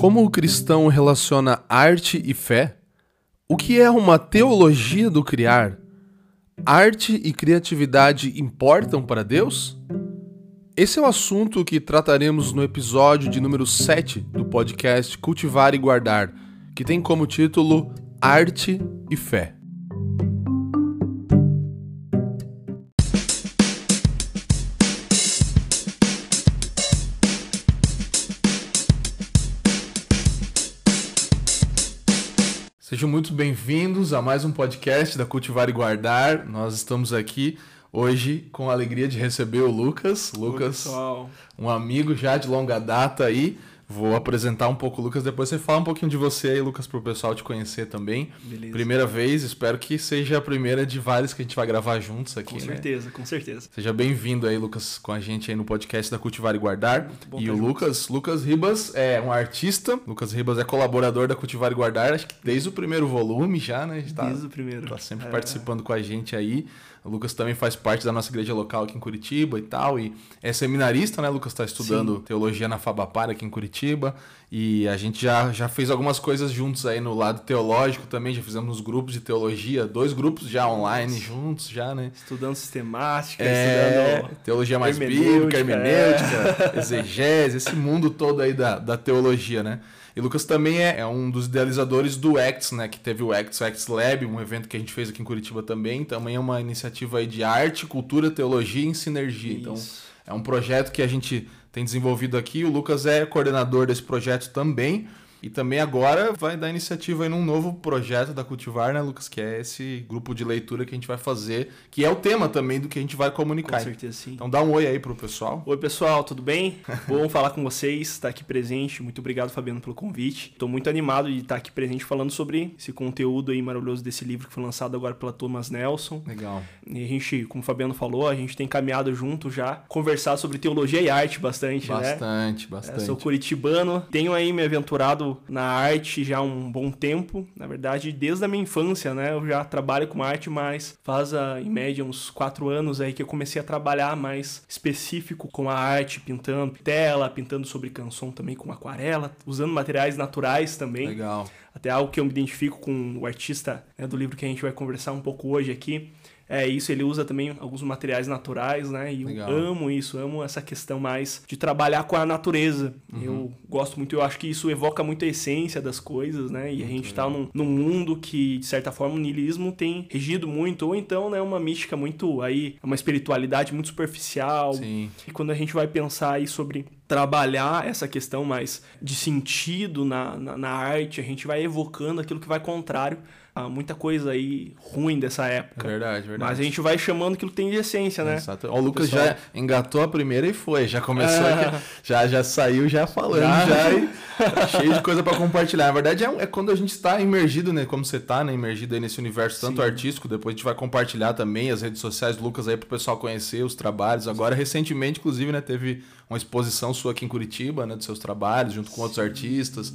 Como o cristão relaciona arte e fé? O que é uma teologia do criar? Arte e criatividade importam para Deus? Esse é o assunto que trataremos no episódio de número 7 do podcast Cultivar e Guardar, que tem como título Arte e Fé. Sejam muito bem-vindos a mais um podcast da Cultivar e Guardar. Nós estamos aqui hoje com a alegria de receber o Lucas. Lucas, um amigo já de longa data aí. Vou apresentar um pouco o Lucas, depois você fala um pouquinho de você aí, Lucas, para o pessoal te conhecer também. Beleza. Primeira vez, espero que seja a primeira de várias que a gente vai gravar juntos aqui, Com né? certeza, com certeza. Seja bem-vindo aí, Lucas, com a gente aí no podcast da Cultivar e Guardar. E o junto. Lucas, Lucas Ribas é um artista. Lucas Ribas é colaborador da Cultivar e Guardar, acho que desde o primeiro volume já, né? A gente tá, Desde o primeiro. tá sempre É. participando com a gente aí. O Lucas também faz parte da nossa igreja local aqui em Curitiba e tal. E é seminarista, né? O Lucas está estudando teologia na Fabapar aqui em Curitiba. E a gente já, já fez algumas coisas juntos aí no lado teológico também. Já fizemos uns grupos de teologia, dois grupos já online juntos, já, né? Estudando sistemática, É, estudando. teologia mais bíblica, hermenêutica, exegese, esse mundo todo aí da, da teologia, né? E Lucas também é, é um dos idealizadores do Acts, né? Que teve o Acts, o Acts Lab, um evento que a gente fez aqui em Curitiba também. Também é uma iniciativa aí de arte, cultura, teologia em sinergia. Então, Isso. é um projeto que a gente tem desenvolvido aqui. O Lucas é coordenador desse projeto também. E também agora vai dar iniciativa aí num novo projeto da Cultivar, né, Lucas? Que é esse grupo de leitura que a gente vai fazer, que é o tema também do que a gente vai Com comunicar. certeza, sim. Então dá um oi aí pro pessoal. Oi, pessoal, tudo bem? Bom falar com vocês, estar aqui presente. Muito obrigado, Fabiano, pelo convite. Estou muito animado de estar aqui presente falando sobre esse conteúdo aí maravilhoso desse livro que foi lançado agora pela Thomas Nelson. Legal. E a gente, como o Fabiano falou, a gente tem caminhado junto já, conversado sobre teologia e arte bastante, né? Bastante, É, bastante. sou curitibano, tenho aí me aventurado na arte já há um bom tempo. Na verdade, desde a minha infância, né? Eu já trabalho com arte, mas faz ah, em média uns quatro anos aí que eu comecei a trabalhar mais específico com a arte, pintando tela, pintando sobre canção também com aquarela, usando materiais naturais também. Legal. Até algo que eu me identifico com o artista né, do livro que a gente vai conversar um pouco hoje aqui. É isso, ele usa também alguns materiais naturais, né? E Legal. eu amo isso, amo essa questão mais de trabalhar com a natureza. Uhum. Eu gosto muito, eu acho que isso evoca muito a essência das coisas, né? E a gente tá num, num mundo que, de certa forma, o niilismo tem regido muito, ou então, né, uma mística muito aí, uma espiritualidade muito superficial, Sim. e quando a gente vai pensar aí sobre trabalhar essa questão mais de sentido na, na, na arte, a gente vai evocando aquilo que vai contrário a muita coisa aí ruim dessa época. verdade, verdade. Mas a gente vai chamando aquilo que tem de essência, né? Exato. O Lucas Pessoal. já engatou a primeira e foi. Já começou É. aqui, já, já saiu já falando, Já. já, e cheio de coisa pra compartilhar. Na verdade, é, é quando a gente está imergido, né? Como você tá, né? Imergido aí nesse universo tanto Sim. artístico. Depois a gente vai compartilhar também as redes sociais Lucas aí pro pessoal conhecer os trabalhos. Agora, recentemente, inclusive, né? Teve uma exposição sua aqui em Curitiba, né? Dos seus trabalhos, junto com outros artistas.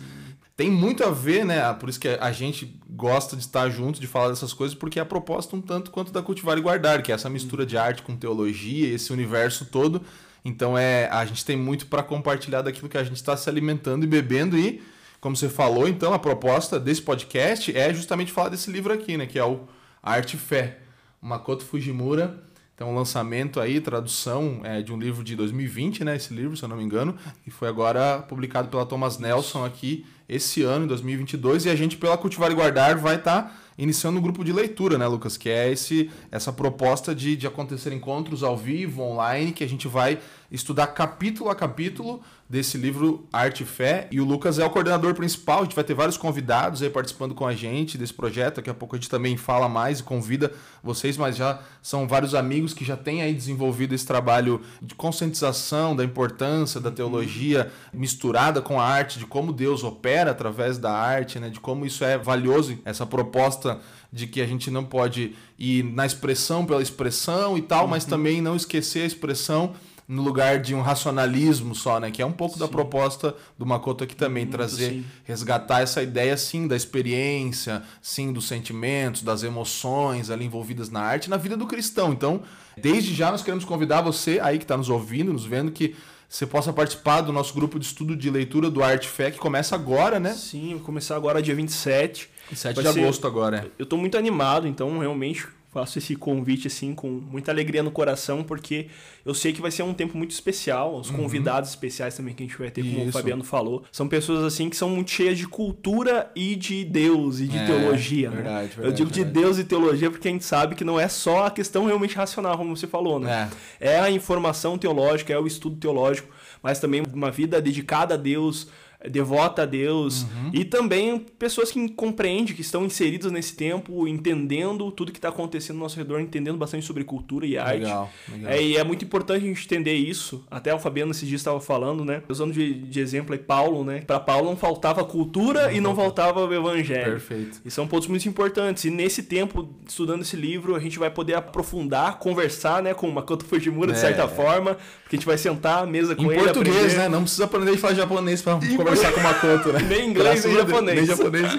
Tem muito a ver, né? Por isso que a gente gosta de estar junto, de falar dessas coisas, porque é a proposta um tanto quanto da Cultivar e Guardar, que é essa mistura de arte com teologia, esse universo todo. Então é, a gente tem muito para compartilhar daquilo que a gente está se alimentando e bebendo e, como você falou, então a proposta desse podcast é justamente falar desse livro aqui, né? Que é o Arte e Fé, Makoto Fujimura. Então, um lançamento aí, tradução é, de um livro de 2020, né? Esse livro, se eu não me engano, e foi agora publicado pela Thomas Nelson aqui esse ano, em 2022, e a gente, pela Cultivar e Guardar, vai estar iniciando um grupo de leitura, né, Lucas? Que é esse, essa proposta de, de acontecer encontros ao vivo, online, que a gente vai estudar capítulo a capítulo desse livro Arte e Fé. E o Lucas é o coordenador principal, a gente vai ter vários convidados aí participando com a gente desse projeto. Daqui a pouco a gente também fala mais e convida vocês, mas já são vários amigos que já têm aí desenvolvido esse trabalho de conscientização da importância da teologia misturada com a arte, de como Deus opera através da arte, né? De como isso é valioso, essa proposta de que a gente não pode ir na expressão pela expressão e tal, mas também não esquecer a expressão no lugar de um racionalismo só, né? Que é um pouco da Sim. proposta do Makoto aqui também, Muito trazer, sim. resgatar essa ideia, sim, da experiência, sim, dos sentimentos, das emoções ali envolvidas na arte, na vida do cristão. Então, desde já nós queremos convidar você aí que está nos ouvindo, nos vendo, que você possa participar do nosso grupo de estudo de leitura do Arte Fé, que começa agora, né? Sim, vai começar agora dia 27. 7 de ser... agosto agora, é. Eu estou muito animado, então realmente faço esse convite assim com muita alegria no coração, porque eu sei que vai ser um tempo muito especial. Os uhum. convidados especiais também que a gente vai ter, como Isso. o Fabiano falou, são pessoas assim que são muito cheias de cultura e de Deus e de é, teologia. Verdade, né? verdade, eu digo verdade. de Deus e teologia porque a gente sabe que não é só a questão realmente racional, como você falou, né? É, é a informação teológica, é o estudo teológico, mas também uma vida dedicada a Deus devota a Deus uhum. e também pessoas que compreendem, que estão inseridas nesse tempo, entendendo tudo que está acontecendo ao nosso redor, entendendo bastante sobre cultura e arte. Legal, legal. É, e é muito importante a gente entender isso. Até o Fabiano esses dias estava falando, né? Usando de, de exemplo aí Paulo, né? Para Paulo não faltava cultura não e não faltava o evangelho. Perfeito. E são pontos muito importantes. E nesse tempo, estudando esse livro, a gente vai poder aprofundar, conversar, né? Com o Makoto Fujimura, é. de certa forma, porque a gente vai sentar à mesa com em ele. Em português, aprender. né? Não precisa aprender a falar japonês para conversar conversar com o Makoto, né? Nem inglês, nem japonês. Nem japonês.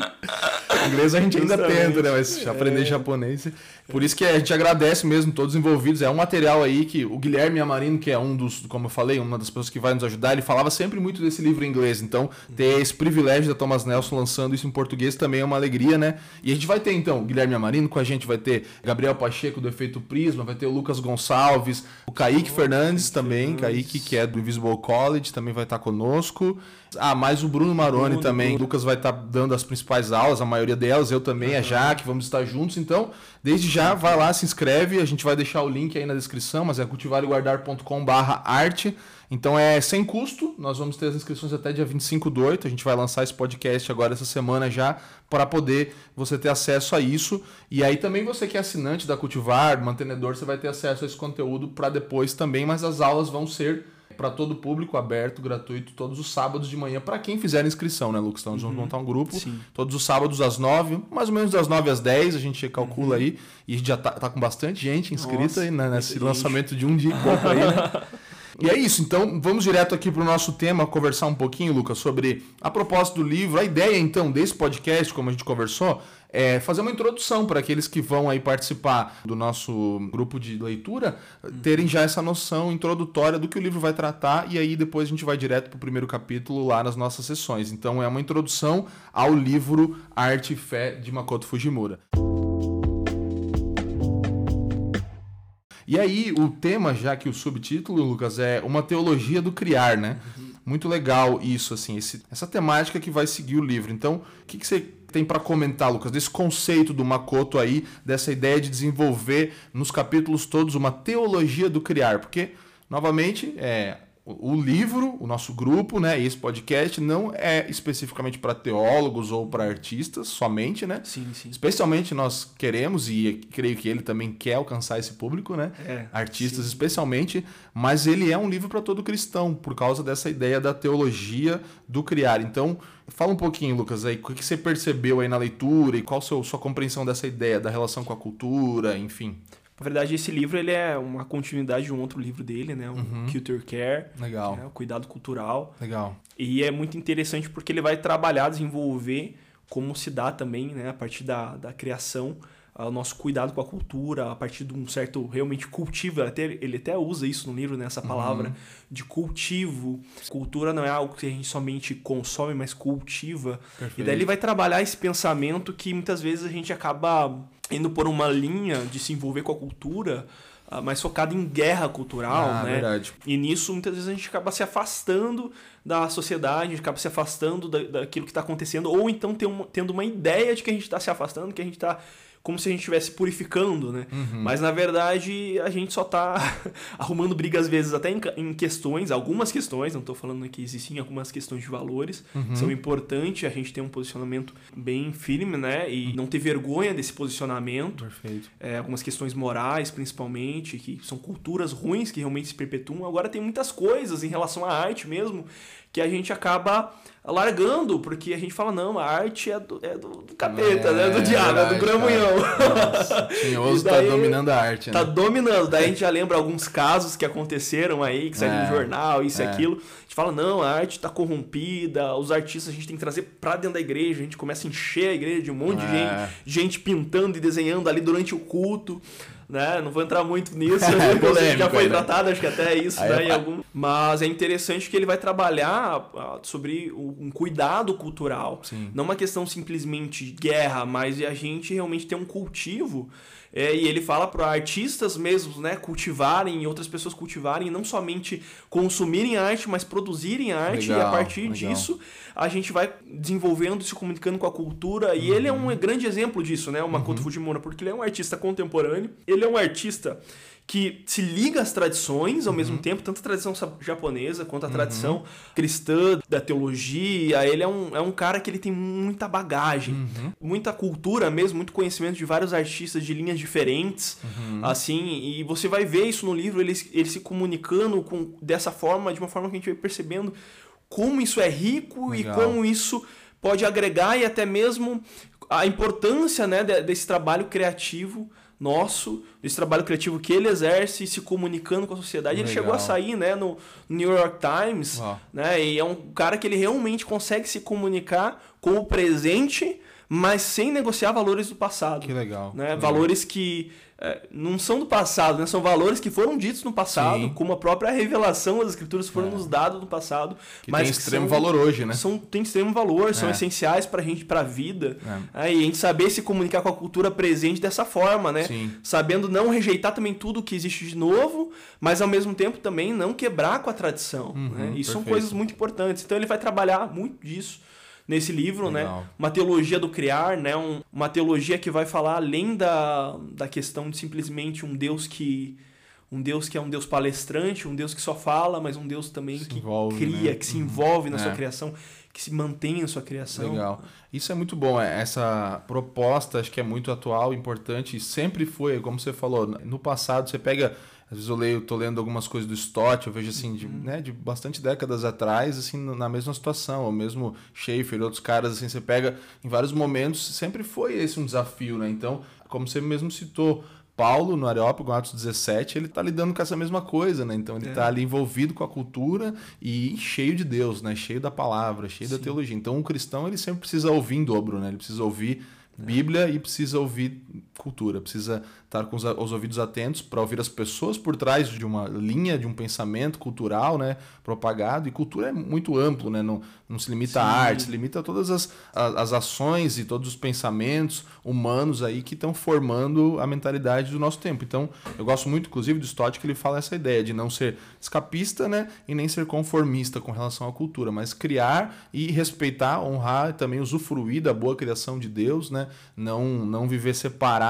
inglês a gente ainda tenta, né? Mas aprender é. japonês. Por isso que a gente agradece mesmo todos os envolvidos. É um material aí que o Guilherme Amarino, que é um dos, como eu falei, uma das pessoas que vai nos ajudar, ele falava sempre muito desse livro em inglês. Então, ter esse privilégio da Thomas Nelson lançando isso em português também é uma alegria, né? E a gente vai ter, então, o Guilherme Amarino com a gente, vai ter Gabriel Pacheco do Efeito Prisma, vai ter o Lucas Gonçalves, o Kaique Fernandes também, Kaique, que é do Invisible College, também vai estar conosco. Ah, mais o Bruno Maroni Bruno, também. Bruno. O Lucas vai estar dando as principais aulas, a maioria delas, eu também, uhum. a Jaque, vamos estar juntos. Então, desde já, vai lá, se inscreve. A gente vai deixar o link aí na descrição, mas é cultivareguardar.com/arte. Então é sem custo, nós vamos ter as inscrições até dia 25 do 8. A gente vai lançar esse podcast agora essa semana já para poder você ter acesso a isso. E aí também você que é assinante da Cultivar, mantenedor, você vai ter acesso a esse conteúdo para depois também, mas as aulas vão ser para todo o público, aberto, gratuito, todos os sábados de manhã, para quem fizer inscrição, né, Lucas? Então, nós vamos uhum. montar um grupo, Sim. todos os sábados às 9, mais ou menos das 9 às 10, a gente calcula uhum. aí, e a gente já tá, tá com bastante gente inscrita Nossa, aí, né, nesse lançamento de um dia e pouco aí, né? E é isso, então vamos direto aqui para o nosso tema, conversar um pouquinho, Lucas, sobre a proposta do livro. A ideia, então, desse podcast, como a gente conversou, é fazer uma introdução para aqueles que vão aí participar do nosso grupo de leitura, terem já essa noção introdutória do que o livro vai tratar, e aí depois a gente vai direto para o primeiro capítulo lá nas nossas sessões. Então é uma introdução ao livro Arte e Fé de Makoto Fujimura. E aí, o tema, já que o subtítulo, Lucas, é uma teologia do criar, né? Uhum. Muito legal isso, assim, esse, essa temática que vai seguir o livro. Então, o que, que você tem para comentar, Lucas, desse conceito do Makoto aí, dessa ideia de desenvolver nos capítulos todos uma teologia do criar? Porque, novamente, é, o livro, o nosso grupo, né, esse podcast não é especificamente para teólogos ou para artistas somente, né? Sim, sim. Especialmente nós queremos e creio que ele também quer alcançar esse público, né? É, artistas sim. especialmente, mas ele é um livro para todo cristão por causa dessa ideia da teologia do criar. Então, fala um pouquinho, Lucas, aí, o que você percebeu aí na leitura e qual a sua compreensão dessa ideia da relação com a cultura, enfim. Na verdade, esse livro ele é uma continuidade de um outro livro dele, né? O uhum. Culture Care. Legal. Né? O Cuidado Cultural. Legal. E é muito interessante porque ele vai trabalhar, desenvolver como se dá também, né? A partir da, da criação, o nosso cuidado com a cultura, a partir de um certo realmente cultivo. Ele até, ele até usa isso no livro, nessa né? palavra, uhum. de cultivo. Cultura não é algo que a gente somente consome, mas cultiva. Perfeito. E daí ele vai trabalhar esse pensamento que muitas vezes a gente acaba indo por uma linha de se envolver com a cultura uh, mais focada em guerra cultural, ah, né? Verdade. E nisso muitas vezes a gente acaba se afastando da sociedade, a gente acaba se afastando da, daquilo que está acontecendo, ou então uma, tendo uma ideia de que a gente está se afastando, que a gente está como se a gente estivesse purificando, né? Uhum. Mas na verdade a gente só tá arrumando briga às vezes até em, em, questões, algumas questões, não estou falando que existem algumas questões de valores, uhum. são importantes a gente ter um posicionamento bem firme, né? E não ter vergonha desse posicionamento. Perfeito. É, algumas questões morais, principalmente, que são culturas ruins que realmente se perpetuam. Agora tem muitas coisas em relação à arte mesmo que a gente acaba largando, porque a gente fala, não, a arte é do, é do, do capeta, é, né? Do diabo, é do gramunhão. Tinhoso tá dominando a arte, tá né? Tá dominando. Daí a gente já lembra alguns casos que aconteceram aí, que saíram é, no jornal, isso e é. aquilo. A gente fala, não, a arte tá corrompida, os artistas a gente tem que trazer pra dentro da igreja, a gente começa a encher a igreja de um monte de é. gente, gente pintando e desenhando ali durante o culto. Né? Não vou entrar muito nisso, é polêmico, já foi né? tratado, acho que até é isso, né? É... Algum... Mas é interessante que ele vai trabalhar ah, sobre um cuidado cultural. Sim. Não uma questão simplesmente de guerra, mas de a gente realmente ter um cultivo é, e ele fala para artistas mesmos, né, cultivarem e outras pessoas cultivarem, não somente consumirem arte, mas produzirem arte. Legal, e a partir legal. disso a gente vai desenvolvendo, se comunicando com a cultura. E uhum. ele é um grande exemplo disso, né, o Makoto uhum. Fujimura, porque ele é um artista contemporâneo. Ele é um artista que se liga às tradições ao uhum. mesmo tempo, tanto a tradição japonesa quanto a uhum. tradição cristã da teologia. Ele é um, é um cara que ele tem muita bagagem, uhum. muita cultura mesmo, muito conhecimento de vários artistas de linhas diferentes, uhum. assim, e você vai ver isso no livro, ele, ele se comunicando com, dessa forma, de uma forma que a gente vai percebendo como isso é rico Legal. e como isso pode agregar e até mesmo a importância né, desse trabalho criativo nosso, desse trabalho criativo que ele exerce, se comunicando com a sociedade. Legal. Ele chegou a sair né, no New York Times, né, e é um cara que ele realmente consegue se comunicar com o presente, mas sem negociar valores do passado. Que legal. Né? Que valores legal. que é, não são do passado, né? São valores que foram ditos no passado, Sim. como a própria revelação das escrituras foram é. nos dados no passado. Que mas tem extremo são, valor hoje, né? São, tem extremo valor, são é. essenciais pra gente, pra vida. É. e a gente saber se comunicar com a cultura presente dessa forma, né? Sim. Sabendo não rejeitar também tudo que existe de novo, mas ao mesmo tempo também não quebrar com a tradição. Uhum, né? E são coisas muito importantes. Então ele vai trabalhar muito disso nesse livro, né? Legal. né? Uma teologia do criar, né? Um, uma teologia que vai falar além da, da questão de simplesmente um Deus que um Deus que é um Deus palestrante, um Deus que só fala, mas um Deus também se que envolve, cria, né? que se uhum. envolve na é. sua criação, que se mantém em sua criação. Legal. Isso é muito bom. É, essa proposta acho que é muito atual, importante. Sempre foi, como você falou, no passado você pega às vezes eu leio, tô lendo algumas coisas do Stott, eu vejo assim, de, uhum. né, de bastante décadas atrás, assim, na mesma situação, ou mesmo Schaefer, outros caras, assim, você pega em vários momentos, sempre foi esse um desafio, né? Então, como você mesmo citou, Paulo, no Areópago, Atos 17, ele está lidando com essa mesma coisa, né? Então ele está é. ali envolvido com a cultura e cheio de Deus, né? Cheio da palavra, cheio Sim. da teologia. Então um cristão ele sempre precisa ouvir em dobro, né? Ele precisa ouvir Bíblia e precisa ouvir cultura, precisa estar com os, os ouvidos atentos para ouvir as pessoas por trás de uma linha, de um pensamento cultural, né, propagado. E cultura é muito amplo, né, não, não se limita Sim. à arte, se limita a todas as, as ações e todos os pensamentos humanos aí que estão formando a mentalidade do nosso tempo. Então, eu gosto muito, inclusive, do Stott que ele fala essa ideia de não ser escapista, né, e nem ser conformista com relação à cultura, mas criar e respeitar, honrar e também usufruir da boa criação de Deus, né, não, não viver separado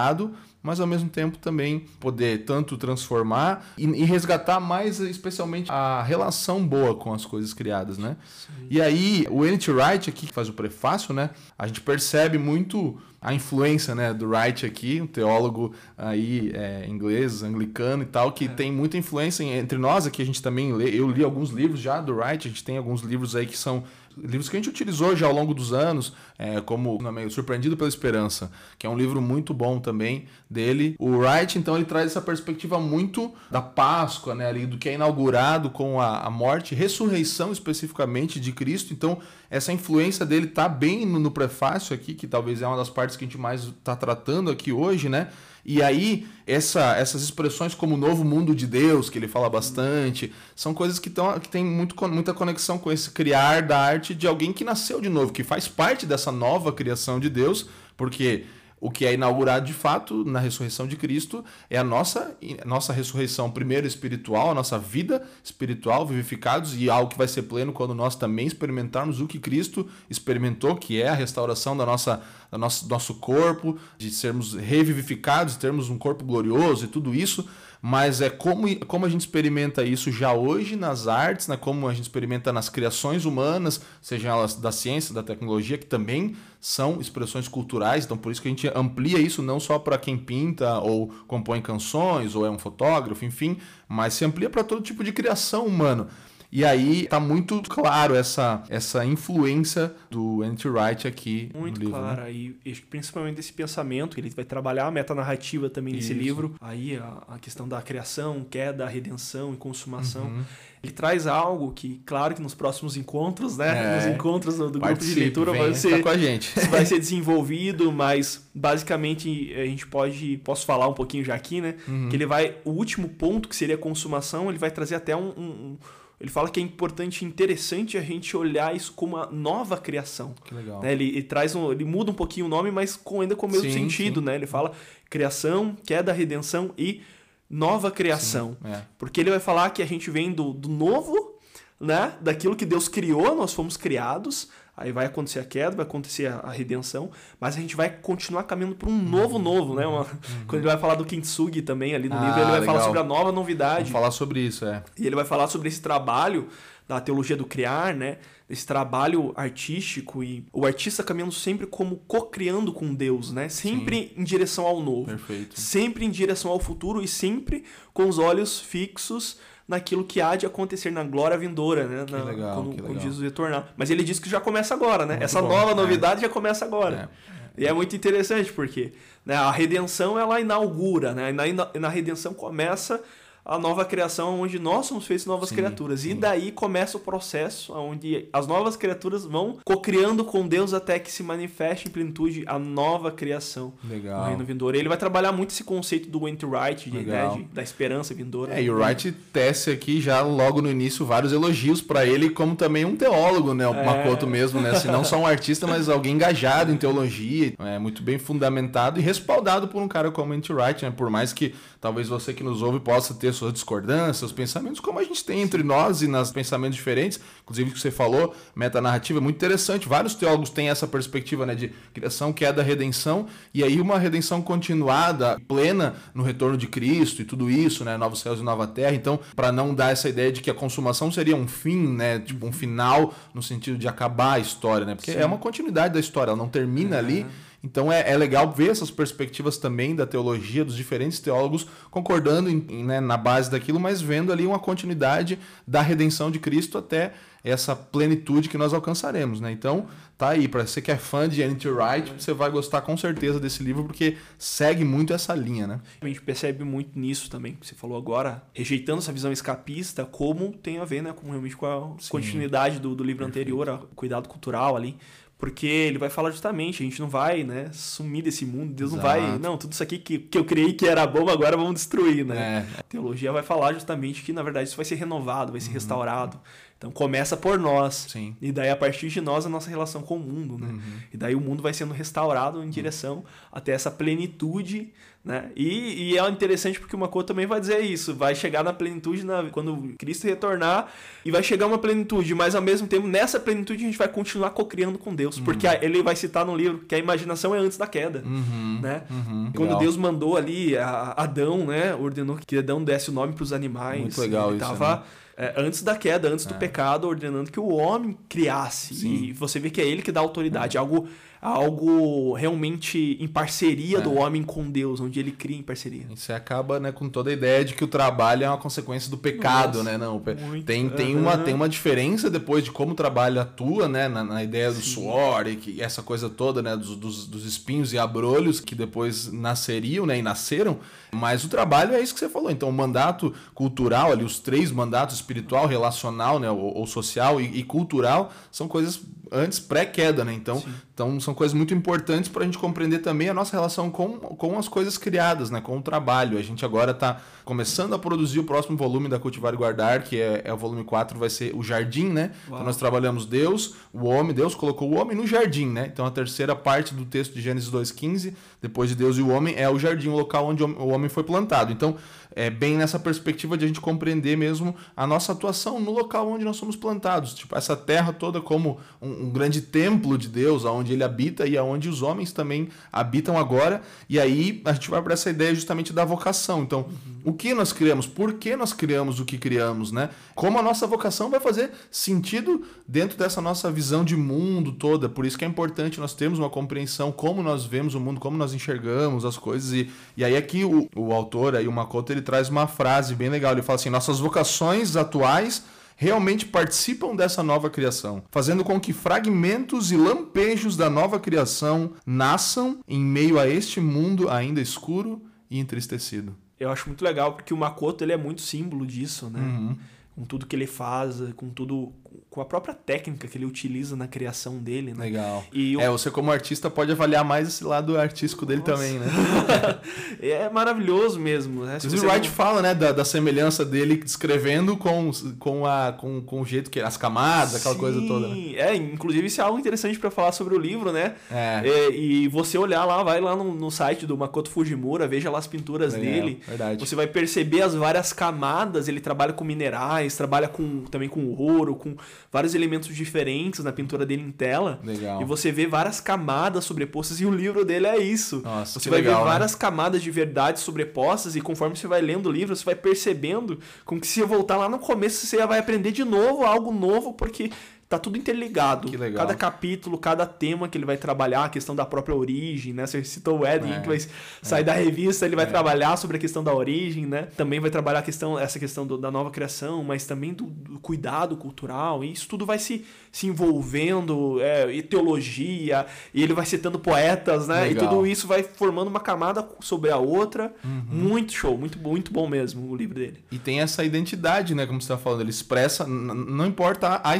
mas ao mesmo tempo também poder tanto transformar e, e resgatar mais especialmente a relação boa com as coisas criadas, né? Sim. E aí o N.T. Wright aqui que faz o prefácio, né? A gente percebe muito a influência né, do Wright aqui, um teólogo aí é, inglês, anglicano e tal, que é. tem muita influência entre nós aqui. A gente também lê, eu li alguns livros já do Wright, a gente tem alguns livros aí que são livros que a gente utilizou já ao longo dos anos, é, como nome, Surpreendido pela Esperança, que é um livro muito bom também dele. O Wright, então, ele traz essa perspectiva muito da Páscoa, né, ali, do que é inaugurado com a, a morte, ressurreição especificamente de Cristo. Então, essa influência dele tá bem no, no prefácio aqui, que talvez é uma das partes que a gente mais está tratando aqui hoje, né? E aí, essa, essas expressões como o novo mundo de Deus, que ele fala bastante, são coisas que, tão, que têm muito, muita conexão com esse criar da arte de alguém que nasceu de novo, que faz parte dessa nova criação de Deus, porque o que é inaugurado de fato na ressurreição de Cristo é a nossa, nossa ressurreição, primeiro espiritual, a nossa vida espiritual, vivificados, e algo que vai ser pleno quando nós também experimentarmos o que Cristo experimentou, que é a restauração da nossa, do nosso, nosso corpo, de sermos revivificados, termos um corpo glorioso e tudo isso mas é como, como a gente experimenta isso já hoje nas artes, né? como a gente experimenta nas criações humanas, sejam elas da ciência, da tecnologia, que também são expressões culturais, então por isso que a gente amplia isso não só para quem pinta ou compõe canções ou é um fotógrafo, enfim, mas se amplia para todo tipo de criação humana. E aí tá muito claro essa, essa influência do Anti Wright aqui muito no livro. Muito né? e principalmente esse pensamento que ele vai trabalhar a metanarrativa também nesse Isso. livro. Aí a, a, questão da criação, queda, redenção e consumação. Uhum. Ele traz algo que, claro que nos próximos encontros, né? É. Nos encontros do, do grupo de leitura vem, vai ser, tá com a gente. vai ser desenvolvido, mas basicamente a gente pode. Posso falar um pouquinho já aqui, né? Uhum. Que ele vai. O último ponto, que seria a consumação, ele vai trazer até um, um ele fala que é importante e interessante a gente olhar isso como uma nova criação. Que legal. Né? Ele, ele, traz um, ele muda um pouquinho o nome, mas com, ainda com o mesmo Sim, sentido, sim. né? Ele fala criação, queda, redenção e nova criação. Sim, é. Porque ele vai falar que a gente vem do, do novo, né? Daquilo que Deus criou, nós fomos criados. Aí vai acontecer a queda, vai acontecer a, redenção, mas a gente vai continuar caminhando para um Uhum. novo novo, né? Uma, Quando ele vai falar do Kintsugi também ali no Ah, livro, ele vai falar legal. sobre a nova novidade. Vamos falar sobre isso, é. E ele vai falar sobre esse trabalho da teologia do criar, né? Esse trabalho artístico e o artista caminhando sempre como co-criando com Deus, né? Sempre em direção ao novo. Perfeito. Sempre em direção ao futuro e sempre com os olhos fixos naquilo que há de acontecer na glória vindoura, né? Na, legal, quando, que quando legal. Jesus retornar. Mas ele diz que já começa agora, né? Muito Essa bom, nova é. novidade já começa agora. É. E é muito interessante porque né, a redenção ela inaugura, né? Na, na redenção começa a nova criação onde nós somos feitos novas Sim, criaturas. E sim. daí começa o processo onde as novas criaturas vão cocriando com Deus até que se manifeste em plenitude a nova criação no Legal. reino vindouro. Ele vai trabalhar muito esse conceito do Wright, de, né, de- da esperança vindoura. É, e o Wright tece aqui já logo no início vários elogios pra ele, como também um teólogo, né? O É. Makoto mesmo, né? Se não só um artista, mas alguém engajado em teologia, é, muito bem fundamentado e respaldado por um cara como Anti Wright, né? Por mais que talvez você que nos ouve possa ter suas discordâncias, seus pensamentos, como a gente tem entre nós e nas pensamentos diferentes, inclusive o que você falou, metanarrativa, é muito interessante. Vários teólogos têm essa perspectiva, né? De criação, queda, redenção, e aí uma redenção continuada, plena no retorno de Cristo e tudo isso, né? Novos céus e nova terra. Então, para não dar essa ideia de que a consumação seria um fim, né? Tipo, um final no sentido de acabar a história, né? Porque Sim. é uma continuidade da história, ela não termina ali. Então é, é legal ver essas perspectivas também da teologia, dos diferentes teólogos concordando em- em, né, na base daquilo, mas vendo ali uma continuidade da redenção de Cristo até essa plenitude que nós alcançaremos, né? Então, tá aí, para você que é fã de N.T. Wright, você vai gostar com certeza desse livro porque segue muito essa linha, né? A gente percebe muito nisso também, que você falou agora, rejeitando essa visão escapista, como tem a ver né, com, realmente com a Sim. continuidade do, do livro anterior, o cuidado cultural ali. Porque ele vai falar justamente, a gente não vai né, sumir desse mundo, Deus não vai, Exato. não, tudo isso aqui que, que eu criei que era bom, agora vamos destruir, né? É, A teologia vai falar justamente que, na verdade, isso vai ser renovado, Uhum. vai ser restaurado. Então começa por nós. sim. E daí, a partir de nós, a nossa relação com o mundo, né? Uhum. E daí o mundo vai sendo restaurado em direção até essa plenitude, né? E, e é interessante porque o Makoto também vai dizer isso. Vai chegar na plenitude na- quando Cristo retornar e vai chegar uma plenitude, mas ao mesmo tempo, nessa plenitude, a gente vai continuar cocriando com Deus. Porque a- ele vai citar no livro que a imaginação é antes da queda, Uhum. né? Uhum. Quando Legal. Deus mandou ali a Adão, né? Ordenou que Adão desse o nome para os animais. Muito legal ele isso, Tava né? É, antes da queda, antes do É. pecado, ordenando que o homem criasse. Sim. E você vê que é ele que dá autoridade. Algo, algo realmente em parceria É. do homem com Deus, onde ele cria em parceria. E Você acaba né, com toda a ideia de que o trabalho é uma consequência do pecado, Nossa, né? Não, muito. tem, tem, uma, tem uma diferença depois de como o trabalho atua, né? Na, na ideia do Sim. suor e que, essa coisa toda, né? Dos, dos, dos espinhos e abrolhos que depois nasceriam, né? E nasceram. Mas o trabalho é isso que você falou. Então, o mandato cultural, ali, os três mandatos espiritual, relacional, né? Ou, ou social e, e cultural, são coisas antes pré-queda, né? Então, Sim. então são coisas muito importantes para a gente compreender também a nossa relação com, com as coisas criadas, né? Com o trabalho. A gente agora está começando a produzir o próximo volume da Cultivar e Guardar, que é, é o volume 4, vai ser o Jardim, né? Uau. Então nós trabalhamos Deus, o homem, Deus colocou o homem no jardim, né? Então a terceira parte do texto de Gênesis 2,15, depois de Deus e o homem, é o jardim, o local onde o homem foi plantado. Então, é bem nessa perspectiva de a gente compreender mesmo a nossa atuação no local onde nós somos plantados. Tipo, essa terra toda como um, um grande templo de Deus, aonde ele habita e aonde os homens também habitam agora. E aí a gente vai para essa ideia justamente da vocação. Então, o que nós criamos? Por que nós criamos o que criamos, né? Como a nossa vocação vai fazer sentido dentro dessa nossa visão de mundo toda. Por isso que é importante nós termos uma compreensão como nós vemos o mundo, como nós enxergamos as coisas. E, e aí aqui o, o autor, aí o Makoto, ele traz uma frase bem legal. Ele fala assim, nossas vocações atuais realmente participam dessa nova criação, fazendo com que fragmentos e lampejos da nova criação nasçam em meio a este mundo ainda escuro e entristecido. Eu acho muito legal porque o Makoto ele é muito símbolo disso, né? Uhum. Com tudo que ele faz, com tudo com a própria técnica que ele utiliza na criação dele, né? Legal. E eu- É, você como artista pode avaliar mais esse lado artístico dele Nossa. também, né? é maravilhoso mesmo, né? Se o Wright não- fala, né, da, da semelhança dele descrevendo com, com, a, com, com o jeito que as camadas, aquela coisa toda, né? Sim, É, inclusive isso é algo interessante pra falar sobre o livro, né? É. É, e você olhar lá, vai lá no, no site do Makoto Fujimura, veja lá as pinturas Legal, dele. verdade. Você vai perceber as várias camadas, ele trabalha com minerais, trabalha com, também com ouro, com vários elementos diferentes na pintura dele em tela. Legal. E você vê várias camadas sobrepostas, e o livro dele é isso. Nossa, você vai legal, ver né? várias camadas de verdade sobrepostas, e conforme você vai lendo o livro, você vai percebendo como que se você voltar lá no começo, você vai aprender de novo algo novo, porque tá tudo interligado. Que legal. Cada capítulo, cada tema que ele vai trabalhar, a questão da própria origem, né? Você citou o Ed, É, que vai sair da revista, ele vai trabalhar sobre a questão da origem, né? Também vai trabalhar a questão, essa questão do- da nova criação, mas também do, do cuidado cultural, e isso tudo vai se, se envolvendo, é, e teologia, e ele vai citando poetas, né? Legal. E tudo isso vai formando uma camada sobre a outra. Uhum. Muito show, muito, bom- muito bom mesmo o livro dele. E tem essa identidade, né? Como você está falando, ele expressa, não importa a, a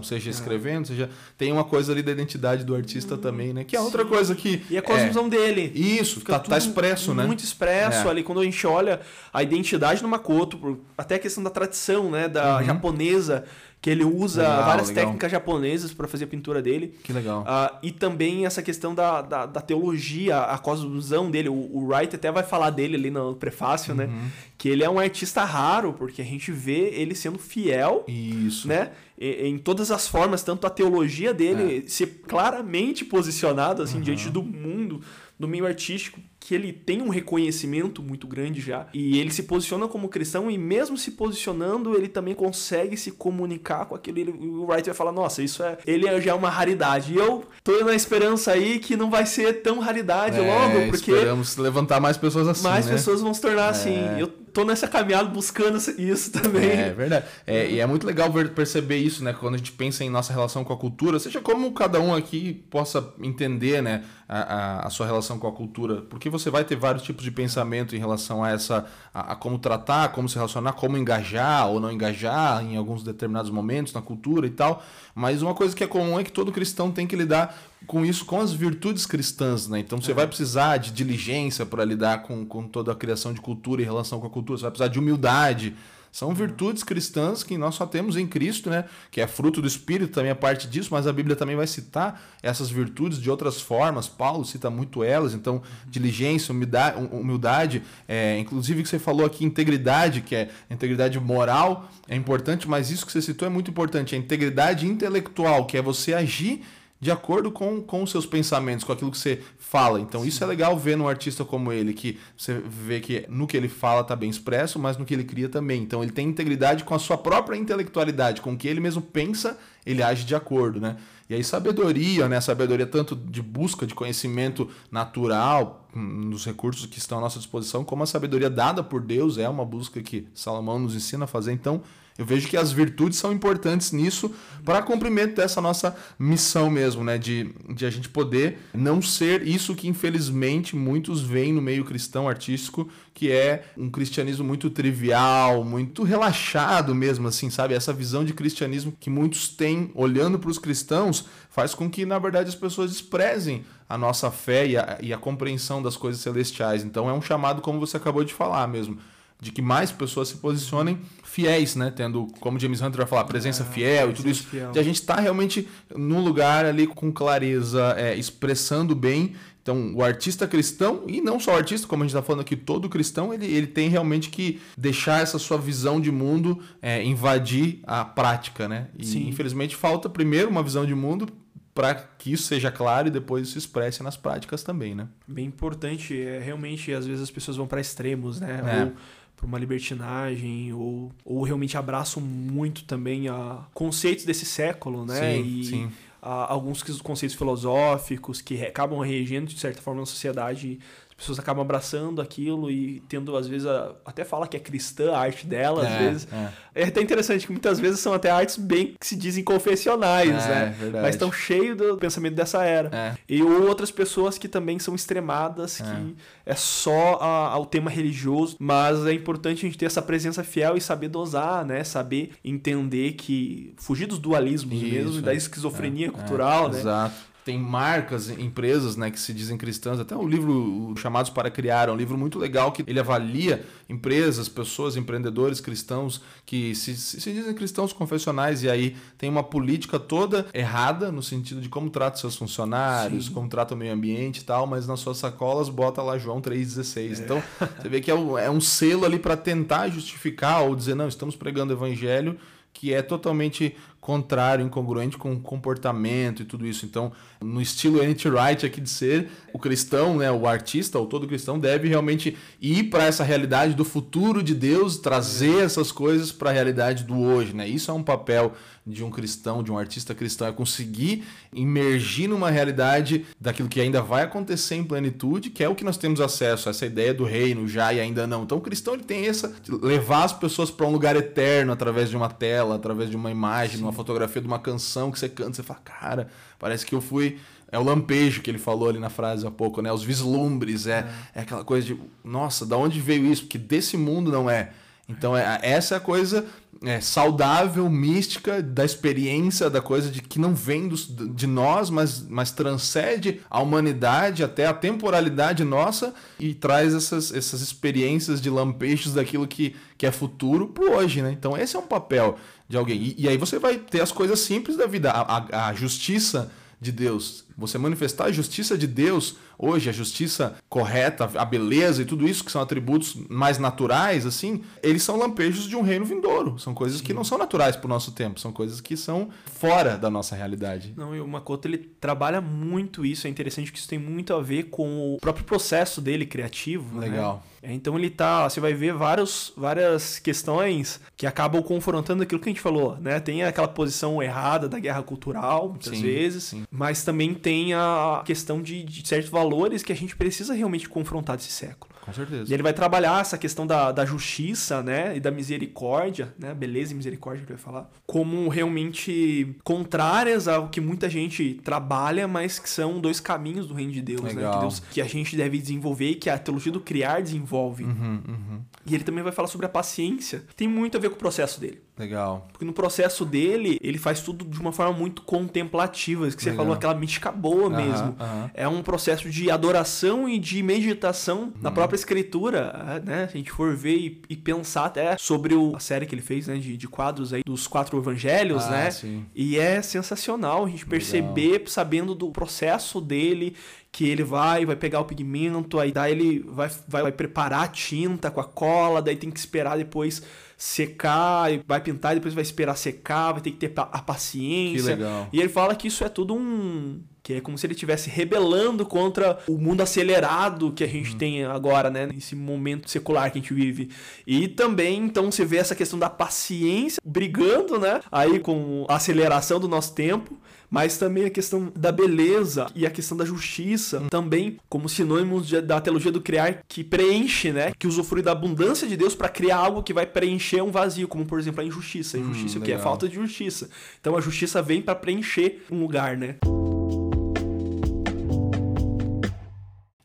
expressão, É. seja escrevendo, seja. Tem uma coisa ali da identidade do artista também, né? Que é outra coisa que. E a cosmovisão dele. Isso, tá, tá expresso, né? Muito expresso É. ali. Quando a gente olha a identidade do Makoto, até a questão da tradição, né? Da japonesa, que ele usa Uhum. Legal, várias legal. técnicas japonesas para fazer a pintura dele. Que legal. Ah, e também essa questão da, da, da teologia, a cosmovisão dele. O, o Wright até vai falar dele ali no prefácio, né? Uhum. Que ele é um artista raro, porque a gente vê ele sendo fiel Isso. né? E- Em todas as formas, tanto a teologia dele ser claramente posicionado assim diante do mundo, do meio artístico, que ele tem um reconhecimento muito grande já. E ele se posiciona como cristão e mesmo se posicionando, ele também consegue se comunicar com aquele ele- o Wright vai falar: "Nossa, isso é, ele é já uma raridade". E eu tô na esperança aí que não vai ser tão raridade É, logo, porque Esperamos levantar mais pessoas assim. mais né? pessoas vão se tornar assim. Eu tô nessa caminhada buscando isso também. É verdade. É, e é muito legal ver- perceber isso, né? Quando a gente pensa em nossa relação com a cultura, seja como cada um aqui possa entender, né? A, a- a sua relação com a cultura. Porque você vai ter vários tipos de pensamento em relação a essa. A, a como tratar, como se relacionar, como engajar ou não engajar em alguns determinados momentos na cultura e tal. Mas uma coisa que é comum é que todo cristão tem que lidar com isso, com as virtudes cristãs, né? Então você vai precisar de diligência para lidar com, com toda a criação de cultura em relação com a cultura, você vai precisar de humildade. São virtudes cristãs que nós só temos em Cristo, né? Que é fruto do Espírito, também é parte disso, mas a Bíblia também vai citar essas virtudes de outras formas. Paulo cita muito elas, então, diligência, humildade, humildade é, inclusive que você falou aqui, integridade, que é integridade moral, é importante, mas isso que você citou é muito importante, a integridade intelectual, que é você agir de acordo com, com os seus pensamentos, com aquilo que você fala. Então, isso é legal ver num artista como ele, que você vê que no que ele fala tá bem expresso, mas no que ele cria também. Então, ele tem integridade com a sua própria intelectualidade, com o que ele mesmo pensa, ele age de acordo, né? E aí, sabedoria, né? Sabedoria tanto de busca de conhecimento natural, hum, nos recursos que estão à nossa disposição, como a sabedoria dada por Deus, é uma busca que Salomão nos ensina a fazer. Então, eu vejo que as virtudes são importantes nisso para cumprimento dessa nossa missão mesmo, né? De, de a gente poder não ser isso que infelizmente muitos veem no meio cristão artístico, que é um cristianismo muito trivial, muito relaxado mesmo, assim, sabe? Essa visão de cristianismo que muitos têm olhando para os cristãos faz com que, na verdade, as pessoas desprezem a nossa fé e a, e a compreensão das coisas celestiais. Então é um chamado, como você acabou de falar mesmo de que mais pessoas se posicionem fiéis, né? Tendo, como James Hunter vai falar, presença fiel e tudo isso. fiel. De a gente estar realmente num lugar ali com clareza, é, expressando bem. Então, o artista cristão, e não só o artista, como a gente está falando aqui, todo cristão, ele, ele tem realmente que deixar essa sua visão de mundo é, invadir a prática, né? E Sim. infelizmente falta primeiro uma visão de mundo para que isso seja claro e depois se expresse nas práticas também, né? Bem importante. É, realmente, às vezes as pessoas vão para extremos, né? É. Ou para uma libertinagem, ou, ou realmente abraçam muito também a conceitos desse século, né? Sim, e sim. a- alguns conceitos filosóficos que acabam regendo, de certa forma, na sociedade. As pessoas acabam abraçando aquilo e tendo, às vezes, a, até fala que é cristã a arte dela, às vezes. É. é até interessante que muitas vezes são até artes bem que se dizem confessionais, é, né? Verdade. Mas estão cheios do pensamento dessa era. É. E outras pessoas que também são extremadas, é. que é só a, ao tema religioso, mas é importante a gente ter essa presença fiel e saber dosar, né? Saber entender que fugir dos dualismos Isso, mesmo da esquizofrenia é, cultural, né? Exato tem marcas, empresas, né, que se dizem cristãs. Até o livro Chamados para Criar é um livro muito legal que ele avalia empresas, pessoas, empreendedores cristãos que se, se dizem cristãos confessionais e aí tem uma política toda errada no sentido de como trata seus funcionários, Sim. como trata o meio ambiente e tal, mas nas suas sacolas bota lá João 3,16. É. Então você vê que é um, é um selo ali para tentar justificar ou dizer, não, estamos pregando o evangelho que é totalmente contrário, incongruente com o comportamento e tudo isso. Então, no estilo N.T. Wright aqui de ser, o cristão, né, o artista, ou todo cristão, deve realmente ir para essa realidade do futuro de Deus, trazer essas coisas para a realidade do hoje. Né? Isso é um papel de um cristão, de um artista cristão, é conseguir imergir numa realidade daquilo que ainda vai acontecer em plenitude, que é o que nós temos acesso, essa ideia do reino já e ainda não. Então o cristão ele tem essa levar as pessoas para um lugar eterno através de uma tela, através de uma imagem, Sim. uma fotografia de uma canção que você canta, você fala, cara, parece que eu fui é o lampejo que ele falou ali na frase há pouco, né? Os vislumbres, é, é. é aquela coisa de, nossa, da onde veio isso? Porque desse mundo não é. Então, é, essa é a coisa é, saudável, mística, da experiência, da coisa de que não vem dos, de nós, mas, mas transcende a humanidade até a temporalidade nossa e traz essas, essas experiências de lampejos daquilo que, que é futuro pro hoje, né? Então, esse é um papel de alguém. E, e aí você vai ter as coisas simples da vida, a, a, a justiça de Deus. Você manifestar a justiça de Deus hoje, a justiça correta, a beleza e tudo isso que são atributos mais naturais, assim, eles são lampejos de um reino vindouro. São coisas Sim. que não são naturais para o nosso tempo, são coisas que são fora da nossa realidade. Não, e o Makoto ele trabalha muito isso, é interessante que isso tem muito a ver com o próprio processo dele criativo. Né? Legal. Né? Então ele tá, você vai ver vários, várias questões que acabam confrontando aquilo que a gente falou, né? Tem aquela posição errada da guerra cultural, muitas sim, vezes, sim. mas também tem a questão de, de certos valores que a gente precisa realmente confrontar desse século. Com certeza. E ele vai trabalhar essa questão da, da justiça, né? E da misericórdia, né? Beleza e misericórdia, ele vai falar. Como realmente contrárias ao que muita gente trabalha, mas que são dois caminhos do reino de Deus, Legal. né? Que, Deus, que a gente deve desenvolver e que a teologia do criar desenvolve. Uhum, uhum. E ele também vai falar sobre a paciência. Tem muito a ver com o processo dele. Legal. Porque no processo dele, ele faz tudo de uma forma muito contemplativa. Que você Legal. falou, aquela mística boa uhum, mesmo. É um processo de adoração e de meditação na própria própria escritura, né? Se a gente for ver e, e pensar até sobre o, a série que ele fez, né? De, de quadros aí dos quatro evangelhos, ah, né? Sim. E é sensacional a gente perceber, Legal. sabendo do processo dele, que ele vai, vai pegar o pigmento, aí daí ele vai, vai, vai preparar a tinta com a cola, daí tem que esperar depois secar, vai pintar, depois vai esperar secar, vai ter que ter a paciência. Que legal. E ele fala que isso é tudo um que é como se ele estivesse rebelando contra o mundo acelerado que a gente uhum. tem agora, né? Nesse momento secular que a gente vive. E também, então, você vê essa questão da paciência brigando, né? Aí com a aceleração do nosso tempo mas também a questão da beleza e a questão da justiça, hum. também como sinônimos de, da teologia do criar que preenche, né? Que usufrui da abundância de Deus para criar algo que vai preencher um vazio, como por exemplo a injustiça. A injustiça hum, o que é falta de justiça. Então a justiça vem para preencher um lugar, né?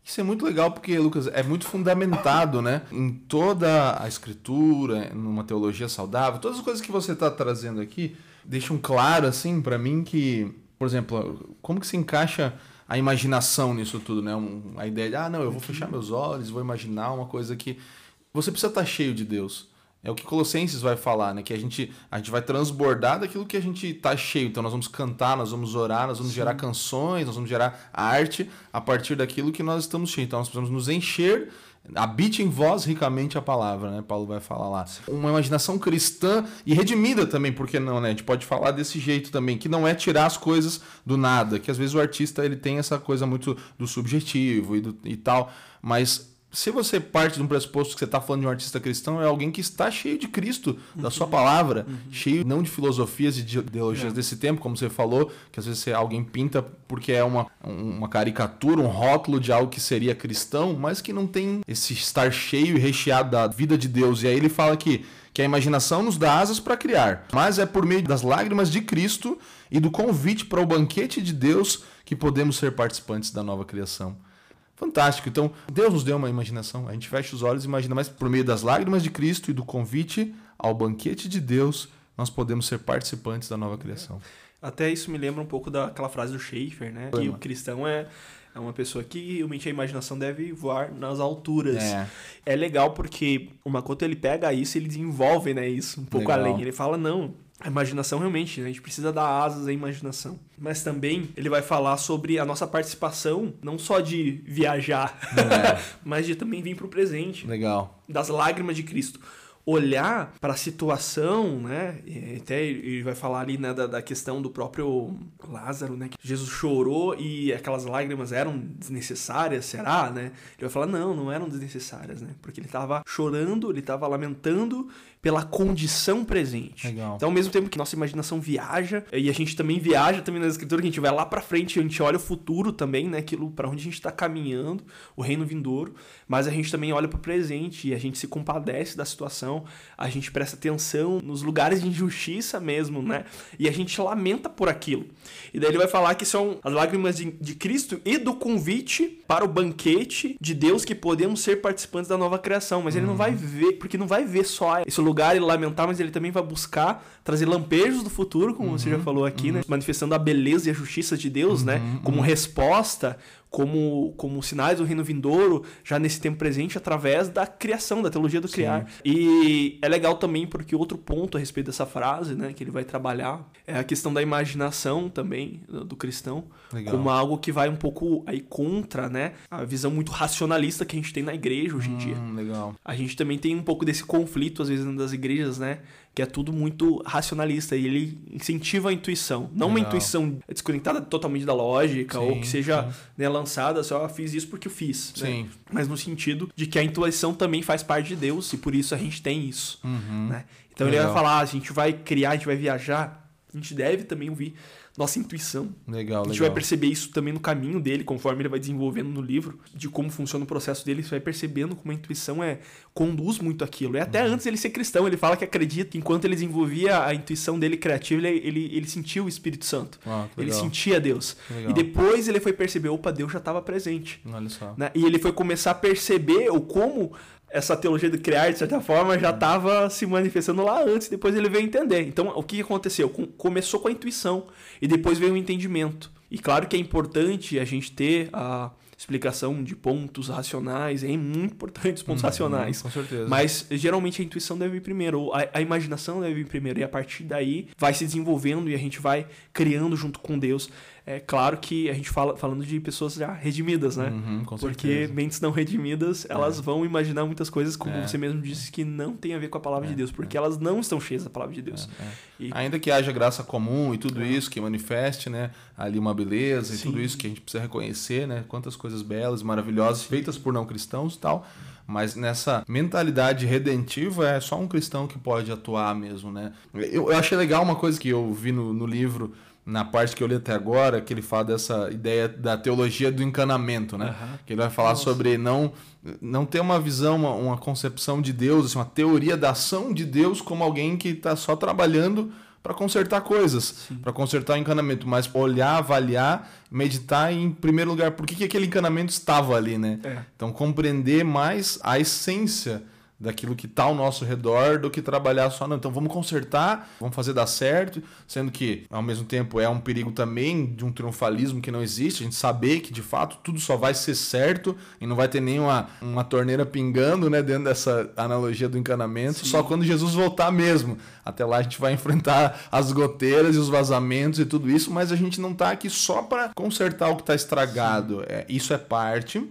Isso é muito legal porque, Lucas, é muito fundamentado, né? Em toda a escritura, numa teologia saudável, todas as coisas que você está trazendo aqui deixam claro, assim, para mim que, por exemplo, como que se encaixa a imaginação nisso tudo, né? A ideia de, ah, não, eu vou fechar meus olhos, vou imaginar uma coisa que. Você precisa estar tá cheio de Deus. É o que Colossenses vai falar, né? Que a gente, a gente vai transbordar daquilo que a gente tá cheio. Então nós vamos cantar, nós vamos orar, nós vamos Sim. gerar canções, nós vamos gerar arte a partir daquilo que nós estamos cheios. Então nós precisamos nos encher Habite em vós ricamente a palavra, né? Paulo vai falar lá. Uma imaginação cristã e redimida também, porque não, né? A gente pode falar desse jeito também, que não é tirar as coisas do nada, que às vezes o artista ele tem essa coisa muito do subjetivo e, do, e tal, mas se você parte de um pressuposto que você está falando de um artista cristão, é alguém que está cheio de Cristo, da sua palavra, uhum. cheio não de filosofias e de ideologias é. desse tempo, como você falou, que às vezes alguém pinta porque é uma, uma caricatura, um rótulo de algo que seria cristão, mas que não tem esse estar cheio e recheado da vida de Deus. E aí ele fala que que a imaginação nos dá asas para criar, mas é por meio das lágrimas de Cristo e do convite para o banquete de Deus que podemos ser participantes da nova criação. Fantástico. Então, Deus nos deu uma imaginação. A gente fecha os olhos e imagina, mas por meio das lágrimas de Cristo e do convite ao banquete de Deus, nós podemos ser participantes da nova criação. Até isso me lembra um pouco daquela frase do Schaefer, né? Que o cristão é, é uma pessoa que realmente a imaginação deve voar nas alturas. É, é legal porque o Makoto ele pega isso e ele desenvolve né, isso um pouco legal. além. Ele fala, não, a imaginação realmente, né? a gente precisa dar asas à imaginação. Mas também ele vai falar sobre a nossa participação, não só de viajar, é. mas de também vir para o presente. Legal. Das lágrimas de Cristo olhar para a situação, né? E até ele vai falar ali né, da, da, questão do próprio Lázaro, né? Que Jesus chorou e aquelas lágrimas eram desnecessárias, será, né? Ele vai falar, não, não eram desnecessárias, né? Porque ele estava chorando, ele estava lamentando pela condição presente. Legal. Então, ao mesmo tempo que nossa imaginação viaja, e a gente também viaja também na escritura, que a gente vai lá para frente, a gente olha o futuro também, né? Aquilo para onde a gente está caminhando, o reino vindouro, mas a gente também olha para o presente e a gente se compadece da situação, a gente presta atenção nos lugares de injustiça mesmo, né? E a gente lamenta por aquilo. E daí ele vai falar que são as lágrimas de, de Cristo e do convite para o banquete de Deus que podemos ser participantes da nova criação, mas uhum. ele não vai ver, porque não vai ver só esse lugar lugar e lamentar, mas ele também vai buscar trazer lampejos do futuro, como uhum, você já uhum, falou aqui, né? uhum. né? Manifestando a beleza e a justiça de Deus, né? uhum, né? Como resposta como, como sinais do reino vindouro, já nesse tempo presente, através da criação, da teologia do criar. Sim. E é legal também porque outro ponto a respeito dessa frase, né, que ele vai trabalhar, é a questão da imaginação também do cristão, legal. como algo que vai um pouco aí contra, né, a visão muito racionalista que a gente tem na igreja hoje em hum, dia. Legal. A gente também tem um pouco desse conflito às vezes das igrejas, né, que é tudo muito racionalista e ele incentiva a intuição. Não Legal. uma intuição desconectada totalmente da lógica sim, ou que seja né, lançada só fiz isso porque eu fiz. Né? Mas no sentido de que a intuição também faz parte de Deus e por isso a gente tem isso. Uhum. Né? Então Legal. ele vai falar: a gente vai criar, a gente vai viajar, a gente deve também ouvir nossa intuição. Legal, A gente legal. vai perceber isso também no caminho dele, conforme ele vai desenvolvendo no livro, de como funciona o processo dele, você vai percebendo como a intuição é conduz muito aquilo. E até uhum. antes ele ser cristão, ele fala que acredita que enquanto ele desenvolvia a intuição dele criativa, ele, ele, ele sentia o Espírito Santo. Ah, ele sentia Deus. E depois ele foi perceber, opa, Deus já estava presente. Olha só. Né? E ele foi começar a perceber o como essa teologia do criar, de certa forma, já estava se manifestando lá antes, depois ele veio entender. Então, o que aconteceu? Começou com a intuição e depois veio o entendimento. E claro que é importante a gente ter a explicação de pontos racionais, é muito importante os pontos uhum, racionais. Com certeza. Mas geralmente a intuição deve vir primeiro, ou a, a, imaginação deve vir primeiro, e a partir daí vai se desenvolvendo e a gente vai criando junto com Deus é claro que a gente fala falando de pessoas já redimidas, né? Uhum, Porque certeza. mentes não redimidas, elas é. vão imaginar muitas coisas, como é. você mesmo disse, que não tem a ver com a palavra de é, Deus, porque é. elas não estão cheias da palavra de Deus. É, e... Ainda que haja graça comum e tudo isso que manifeste, né? Ali uma beleza Sim. e tudo isso que a gente precisa reconhecer, né? Quantas coisas belas, maravilhosas, feitas por não cristãos e tal. Mas nessa mentalidade redentiva é só um cristão que pode atuar mesmo, né? Eu, eu achei legal uma coisa que eu vi no, no livro na parte que eu li até agora, que ele fala dessa ideia da teologia do encanamento, né? Uhum. Que ele vai falar Nossa. sobre não não ter uma visão, uma, uma, concepção de Deus, assim, uma teoria da ação de Deus como alguém que está só trabalhando para consertar coisas, para consertar o encanamento, mas olhar, avaliar, meditar em primeiro lugar por que, que aquele encanamento estava ali, né? É. Então compreender mais a essência daquilo que está ao nosso redor do que trabalhar só não. Então vamos consertar, vamos fazer dar certo, sendo que ao mesmo tempo é um perigo também de um triunfalismo que não existe, a gente saber que de fato tudo só vai ser certo e não vai ter nenhuma uma torneira pingando, né, dentro dessa analogia do encanamento, Sim. só quando Jesus voltar mesmo. Até lá a gente vai enfrentar as goteiras e os vazamentos e tudo isso, mas a gente não está aqui só para consertar o que está estragado. É, isso é parte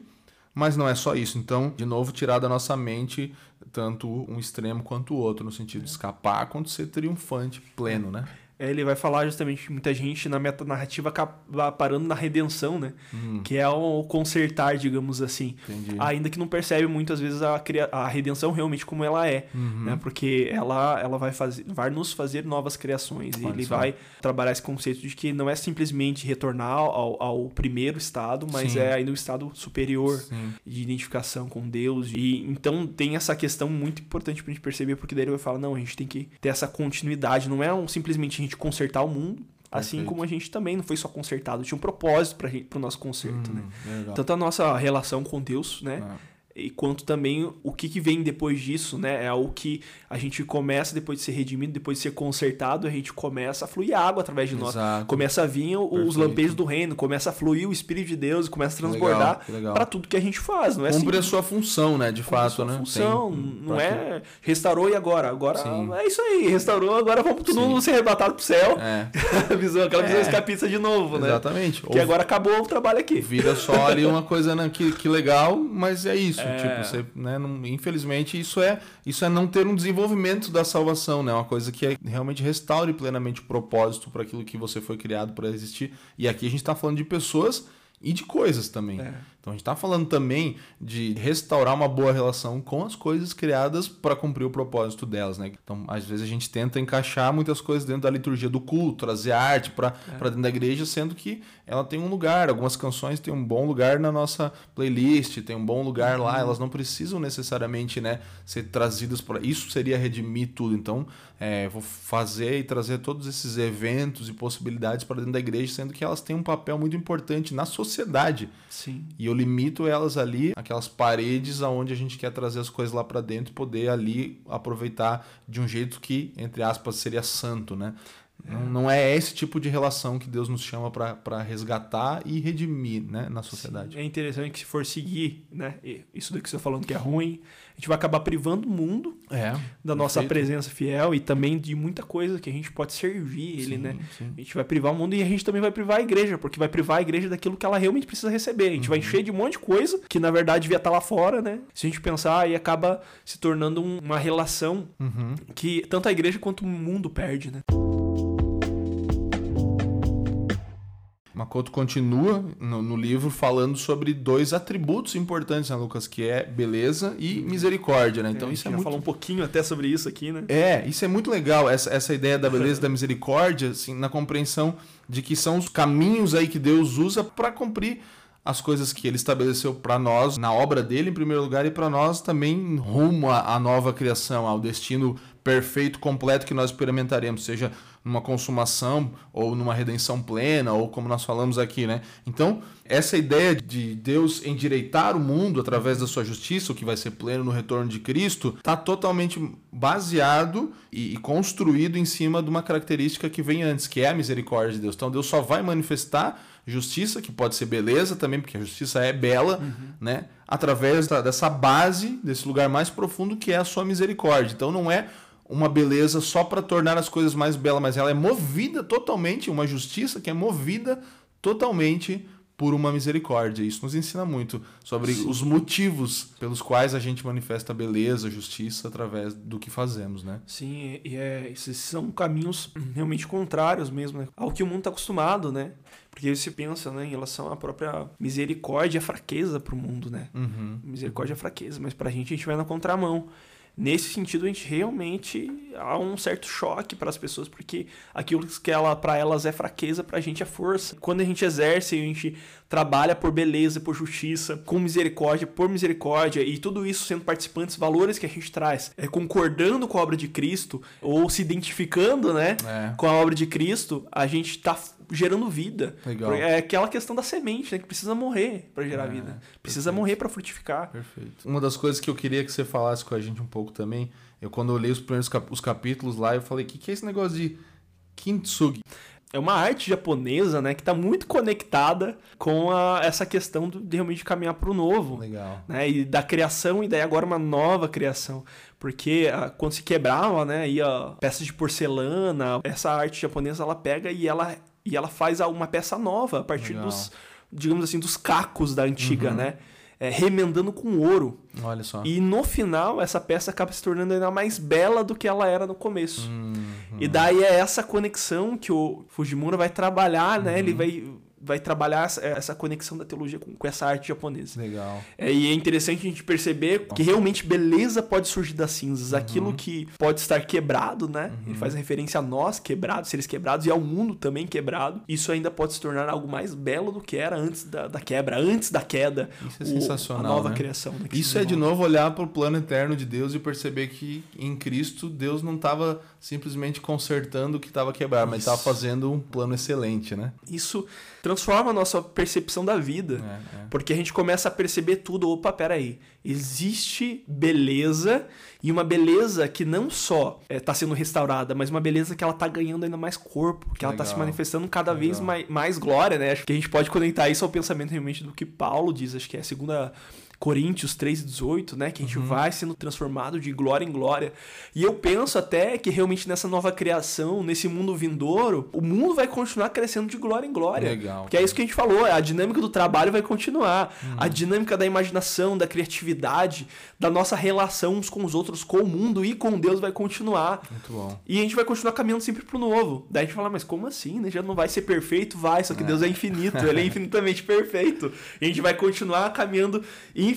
mas não é só isso. Então, de novo, tirar da nossa mente tanto um extremo quanto o outro, no sentido de escapar quanto ser triunfante, pleno, né? É, ele vai falar justamente que muita gente na metanarrativa acaba parando na redenção, né? Hum. Que é o consertar, digamos assim. Entendi. Ainda que não percebe muitas vezes a, a redenção realmente como ela é, Uhum. né? Porque ela, ela vai, fazer, vai nos fazer novas criações. E ele só. vai trabalhar esse conceito de que não é simplesmente retornar ao, ao primeiro estado, mas Sim. é ainda um estado superior Sim. de identificação com Deus. E então tem essa questão muito importante pra gente perceber, porque daí ele vai falar, não, a gente tem que ter essa continuidade, não é um, simplesmente a gente consertar o mundo, assim Perfeito. como a gente também não foi só consertado, tinha um propósito para o nosso conserto, né? Hum, legal. Tanto a nossa relação com Deus, né? Ah. E quanto também o que, que vem depois disso, né? É o que a gente começa depois de ser redimido, depois de ser consertado, a gente começa a fluir água através de nós. Exato. Começa a vir o- os Perfeito. lampejos do reino, começa a fluir o Espírito de Deus, começa a transbordar para tudo que a gente faz, não é Cumpre assim? a sua função, né? De a fato, sua né? função, Tem- não é restaurou e agora? Agora Sim. é isso aí, restaurou, agora vamos todo mundo ser arrebatado pro céu. É, visão, aquela visão É. escapista de novo, né? exatamente. Que Ou agora acabou o trabalho aqui. vira só ali uma coisa né, que, que legal, mas é isso. É. Tipo, você, né, não- infelizmente, isso é, isso é não ter um desenvolvimento da salvação, né? Uma coisa que é, realmente restaure plenamente o propósito para aquilo que você foi criado para existir. E aqui a gente está falando de pessoas e de coisas também. É. Então a gente está falando também de restaurar uma boa relação com as coisas criadas para cumprir o propósito delas, né? Então às vezes a gente tenta encaixar muitas coisas dentro da liturgia do culto, trazer arte para dentro da igreja, sendo que ela tem um lugar. Algumas canções têm um bom lugar na nossa playlist, tem um bom lugar lá. Elas não precisam necessariamente, né, ser trazidas para isso seria redimir tudo. Então é, vou fazer e trazer todos esses eventos e possibilidades para dentro da igreja, sendo que elas têm um papel muito importante na sociedade. Sim. E eu limito elas ali, aquelas paredes aonde a gente quer trazer as coisas lá para dentro e poder ali aproveitar de um jeito que, entre aspas, seria santo, né? Não, não é esse tipo de relação que Deus nos chama para resgatar e redimir né, na sociedade. É interessante que se for seguir, né? Isso daqui que você tá falando que é ruim, a gente vai acabar privando o mundo É. da nossa perfeito. presença fiel e também de muita coisa que a gente pode servir ele, Sim, né? sim. A gente vai privar o mundo e a gente também vai privar a igreja, porque vai privar a igreja daquilo que ela realmente precisa receber. A gente Uhum. vai encher de um monte de coisa que na verdade devia estar lá fora, né? Se a gente pensar, aí acaba se tornando um- uma relação Uhum. que tanto a igreja quanto o mundo perde, né? Makoto continua no, no livro falando sobre dois atributos importantes, né, Lucas? Que é beleza e misericórdia, né? Então a gente isso é muito falou um pouquinho até sobre isso aqui, né? É, isso é muito legal, essa, essa ideia da beleza e da misericórdia, assim, na compreensão de que são os caminhos aí que Deus usa para cumprir as coisas que ele estabeleceu para nós na obra dele, em primeiro lugar, e para nós também rumo à nova criação, ao destino perfeito, completo que nós experimentaremos, seja numa consumação ou numa redenção plena, ou como nós falamos aqui, né? Então, essa ideia de Deus endireitar o mundo através da sua justiça, o que vai ser pleno no retorno de Cristo, está totalmente baseado e, construído em cima de uma característica que vem antes, que é a misericórdia de Deus. Então, Deus só vai manifestar justiça, que pode ser beleza também, porque a justiça é bela, né? Através da- dessa base, desse lugar mais profundo que é a sua misericórdia. Então, não é uma beleza só para tornar as coisas mais belas, mas ela é movida totalmente, uma justiça que é movida totalmente por uma misericórdia. Isso nos ensina muito sobre os motivos pelos quais a gente manifesta beleza, justiça através do que fazemos, né? Sim, e é, esses são caminhos realmente contrários mesmo né? ao que o mundo está acostumado, né? Porque você pensa né, em relação à própria misericórdia e a fraqueza para o mundo, né? Uhum. Misericórdia é fraqueza, mas pra gente a gente vai na contramão. Nesse sentido, a gente realmente há um certo choque para as pessoas, porque aquilo que ela para elas é fraqueza, pra gente é força. Quando a gente exerce, a gente trabalha por beleza, por justiça, com misericórdia, por misericórdia, e tudo isso sendo participantes, valores que a gente traz, é concordando com a obra de Cristo ou se identificando, né, É. com a obra de Cristo, a gente tá gerando vida. Legal. É aquela questão da semente, né, que precisa morrer para gerar É, vida. Precisa perfeito. morrer para frutificar. Perfeito. Uma das coisas que eu queria que você falasse com a gente um pouco também, eu quando eu li os primeiros cap- os capítulos lá, eu falei, o que, que é esse negócio de kintsugi? É uma arte japonesa, né, que está muito conectada com a- essa questão do- de realmente caminhar para o novo. Legal. Né, e da criação e daí agora uma nova criação. Porque ah, quando se quebrava, né, ia peças de porcelana, essa arte japonesa ela pega e ela, e ela faz uma peça nova a partir Legal. dos, digamos assim, dos cacos da antiga, Uhum. né? é, remendando com ouro. Olha só. E no final, essa peça acaba se tornando ainda mais bela do que ela era no começo. Uhum. E daí é essa conexão que o Fujimura vai trabalhar, né? Ele vai, vai trabalhar essa, conexão da teologia com, com essa arte japonesa. Legal. É, e é interessante a gente perceber que realmente beleza pode surgir das cinzas. Aquilo que pode estar quebrado, né? Ele faz referência a nós quebrados, seres quebrados, e ao mundo também quebrado. Isso ainda pode se tornar algo mais belo do que era antes da, da quebra, antes da queda. Isso é O- sensacional, A nova né? criação. né, Isso é de novo olhar para o plano eterno de Deus e perceber que em Cristo Deus não estava simplesmente consertando o que estava quebrado, mas estava fazendo um plano excelente, né? Isso transforma a nossa percepção da vida. É, é. Porque a gente começa a perceber tudo. Opa, peraí. Existe beleza e uma beleza que não só está sendo restaurada, mas uma beleza que ela está ganhando ainda mais corpo, que ela está se manifestando cada vez mais, mais glória, né? Acho que a gente pode conectar isso ao pensamento realmente do que Paulo diz, acho que é a segunda Coríntios 3,18, né? Que a gente Uhum. vai sendo transformado de glória em glória. E eu penso até que realmente nessa nova criação, nesse mundo vindouro, o mundo vai continuar crescendo de glória em glória. Legal. Porque é isso que a gente falou, a dinâmica do trabalho vai continuar. Uhum. A dinâmica da imaginação, da criatividade, da nossa relação uns com os outros, com o mundo e com Deus vai continuar. Muito bom. E a gente vai continuar caminhando sempre pro novo. Daí a gente fala, mas como assim? Né? Já não vai ser perfeito? Vai, só que Deus é infinito, ele é infinitamente perfeito. E a gente vai continuar caminhando infinitamente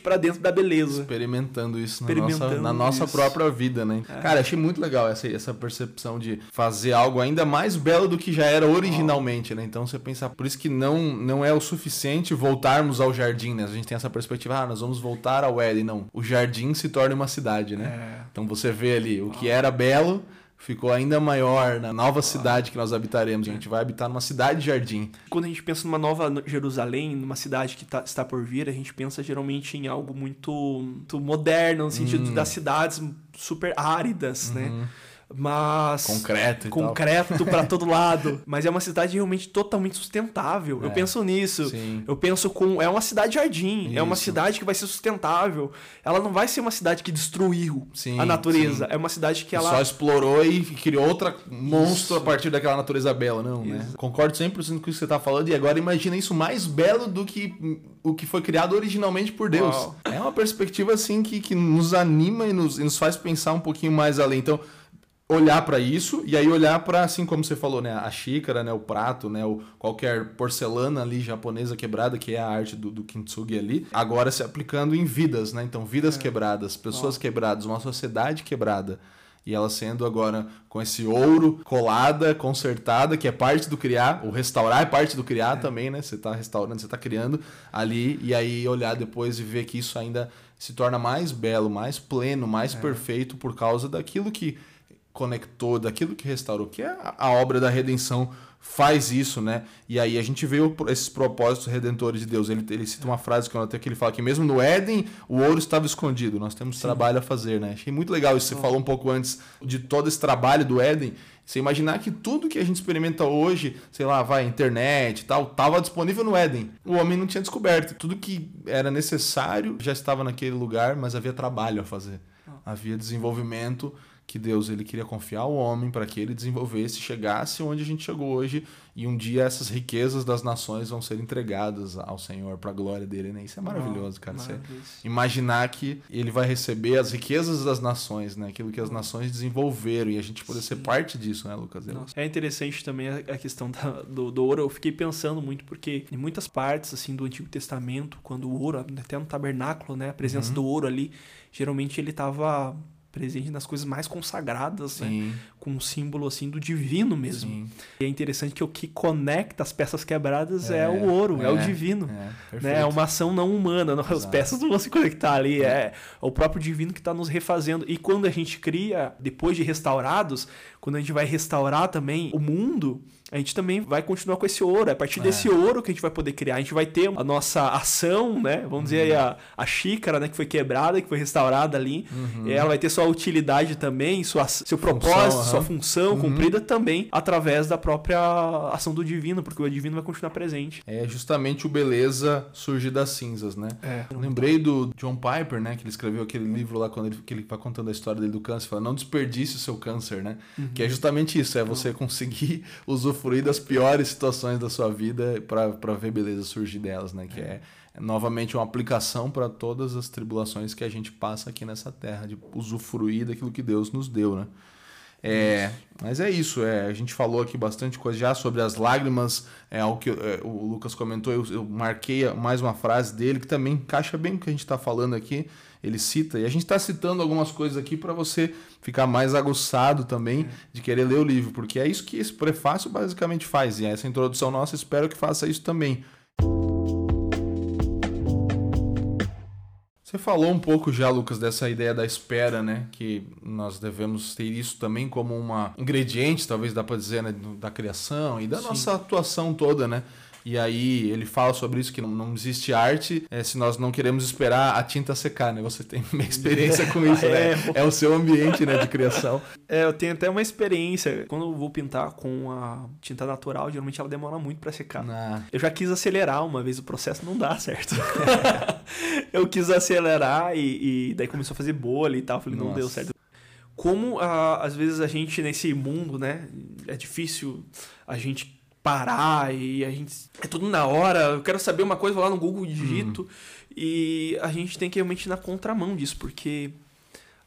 para dentro da beleza. Experimentando isso na Experimentando nossa, na nossa isso. própria vida, né? Cara, achei muito legal essa, essa percepção de fazer algo ainda mais belo do que já era originalmente, né? Então você pensar, por isso que não, não é o suficiente voltarmos ao jardim, né? A gente tem essa perspectiva, ah, nós vamos voltar ao Éden. Não, o jardim se torna uma cidade, né? É. Então você vê ali, o que era belo ficou ainda maior na nova cidade que nós habitaremos. A gente vai habitar numa cidade jardim. Quando a gente pensa numa nova Jerusalém, numa cidade que tá- está por vir, a gente pensa geralmente em algo muito, muito moderno, no sentido Hum. das cidades super áridas, né? Mas. Concreto concreto pra todo lado. Mas é uma cidade realmente totalmente sustentável. Eu É. penso nisso. Sim. Eu penso com. É uma cidade jardim. É uma Isso. cidade que vai ser sustentável. Ela não vai ser uma cidade que destruiu Sim, a natureza. sim. É uma cidade que ela. Só explorou e criou outra monstro a partir daquela natureza bela, não, né? Concordo 100% com o que você tá falando. E agora imagina isso mais belo do que o que foi criado originalmente por Deus. Uau. É uma perspectiva, assim, que, que nos anima e nos, e nos faz pensar um pouquinho mais além. Então, olhar para isso e aí olhar para assim como você falou, né, a xícara, né, o prato, né, o qualquer porcelana ali japonesa quebrada, que é a arte do, do kintsugi ali, agora se aplicando em vidas, né? Então, vidas quebradas, pessoas quebradas, uma sociedade quebrada. E ela sendo agora com esse ouro colada, consertada, que é parte do criar, o restaurar é parte do criar também, né? Você tá restaurando, você tá criando ali, e aí olhar depois e ver que isso ainda se torna mais belo, mais pleno, mais perfeito por causa daquilo que conectou, daquilo que restaurou, que é a, obra da redenção faz isso, né? E aí a gente vê esses propósitos redentores de Deus. Ele, ele cita uma frase que eu até que ele fala que mesmo no Éden o ouro estava escondido. Nós temos trabalho a fazer, né? Achei muito legal isso. Você falou um pouco antes de todo esse trabalho do Éden. Você imaginar que tudo que a gente experimenta hoje, sei lá, vai, internet e tal, estava disponível no Éden. O homem não tinha descoberto. Tudo que era necessário já estava naquele lugar, mas havia trabalho a fazer. Havia desenvolvimento que Deus ele queria confiar ao homem para que ele desenvolvesse, chegasse onde a gente chegou hoje e um dia essas riquezas das nações vão ser entregadas ao Senhor para a glória dele, né? Isso é maravilhoso, cara. Você imaginar que ele vai receber as riquezas das nações, né? Aquilo que as nações desenvolveram e a gente poder ser parte disso, né, Lucas? Nossa. É interessante também a, questão da- do, do ouro. Eu fiquei pensando muito porque em muitas partes assim do Antigo Testamento, quando o ouro, até no tabernáculo, né, a Uhum. presença do ouro ali, geralmente ele estava presente nas coisas mais consagradas, né, Sim, com um símbolo assim do divino mesmo. sim. E é interessante que o que conecta as peças quebradas é, É, o ouro, é, é, o divino. É, Né? É uma ação não humana, não- as peças não vão se conectar ali, é o próprio divino que está nos refazendo. E quando a gente cria, depois de restaurados, quando a gente vai restaurar também o mundo, a gente também vai continuar com esse ouro. É a partir desse ouro que a gente vai poder criar. A gente vai ter a nossa ação, né? Vamos dizer aí a, a xícara, né? Que foi quebrada, que foi restaurada ali. E ela vai ter sua utilidade também, sua, seu propósito, sua aham. função cumprida também através da própria ação do divino, porque o divino vai continuar presente. É justamente o beleza surgir das cinzas, né? É. Lembrei do John Piper, né? Que ele escreveu aquele livro lá quando ele, que ele vai contando a história dele do câncer. Fala, não desperdice o seu câncer, né? Que é justamente isso, é você conseguir usufruir das piores situações da sua vida para ver beleza surgir delas, né? Que é novamente uma aplicação para todas as tribulações que a gente passa aqui nessa terra, de usufruir daquilo que Deus nos deu, né? É, mas é isso, é, a gente falou aqui bastante coisa já sobre as lágrimas, é algo que é, o Lucas comentou, eu, eu, marquei mais uma frase dele que também encaixa bem com o que a gente está falando aqui, ele cita, e a gente está citando algumas coisas aqui para você ficar mais aguçado também de querer ler o livro, porque é isso que esse prefácio basicamente faz, e essa introdução nossa espero que faça isso também. Você falou um pouco já, Lucas, dessa ideia da espera, né? Que nós devemos ter isso também como uma ingrediente, talvez dá para dizer, né? da criação e da Sim. nossa atuação toda, né? E aí ele fala sobre isso, que não, não existe arte é, se nós não queremos esperar a tinta secar, né? Você tem uma experiência com isso, né? É, é o seu ambiente né, de criação. É, eu tenho até uma experiência. Quando eu vou pintar com a tinta natural, geralmente ela demora muito para secar. Ah. Eu já quis acelerar uma vez o processo, não dá certo. eu quis acelerar e, e, daí começou a fazer bolha e tal. Falei, Nossa. não deu certo como ah, às vezes a gente nesse mundo, né, é difícil a gente parar e a gente. É tudo na hora. Eu quero saber uma coisa, vou lá no Google digito. Uhum. E a gente tem que realmente ir na contramão disso, porque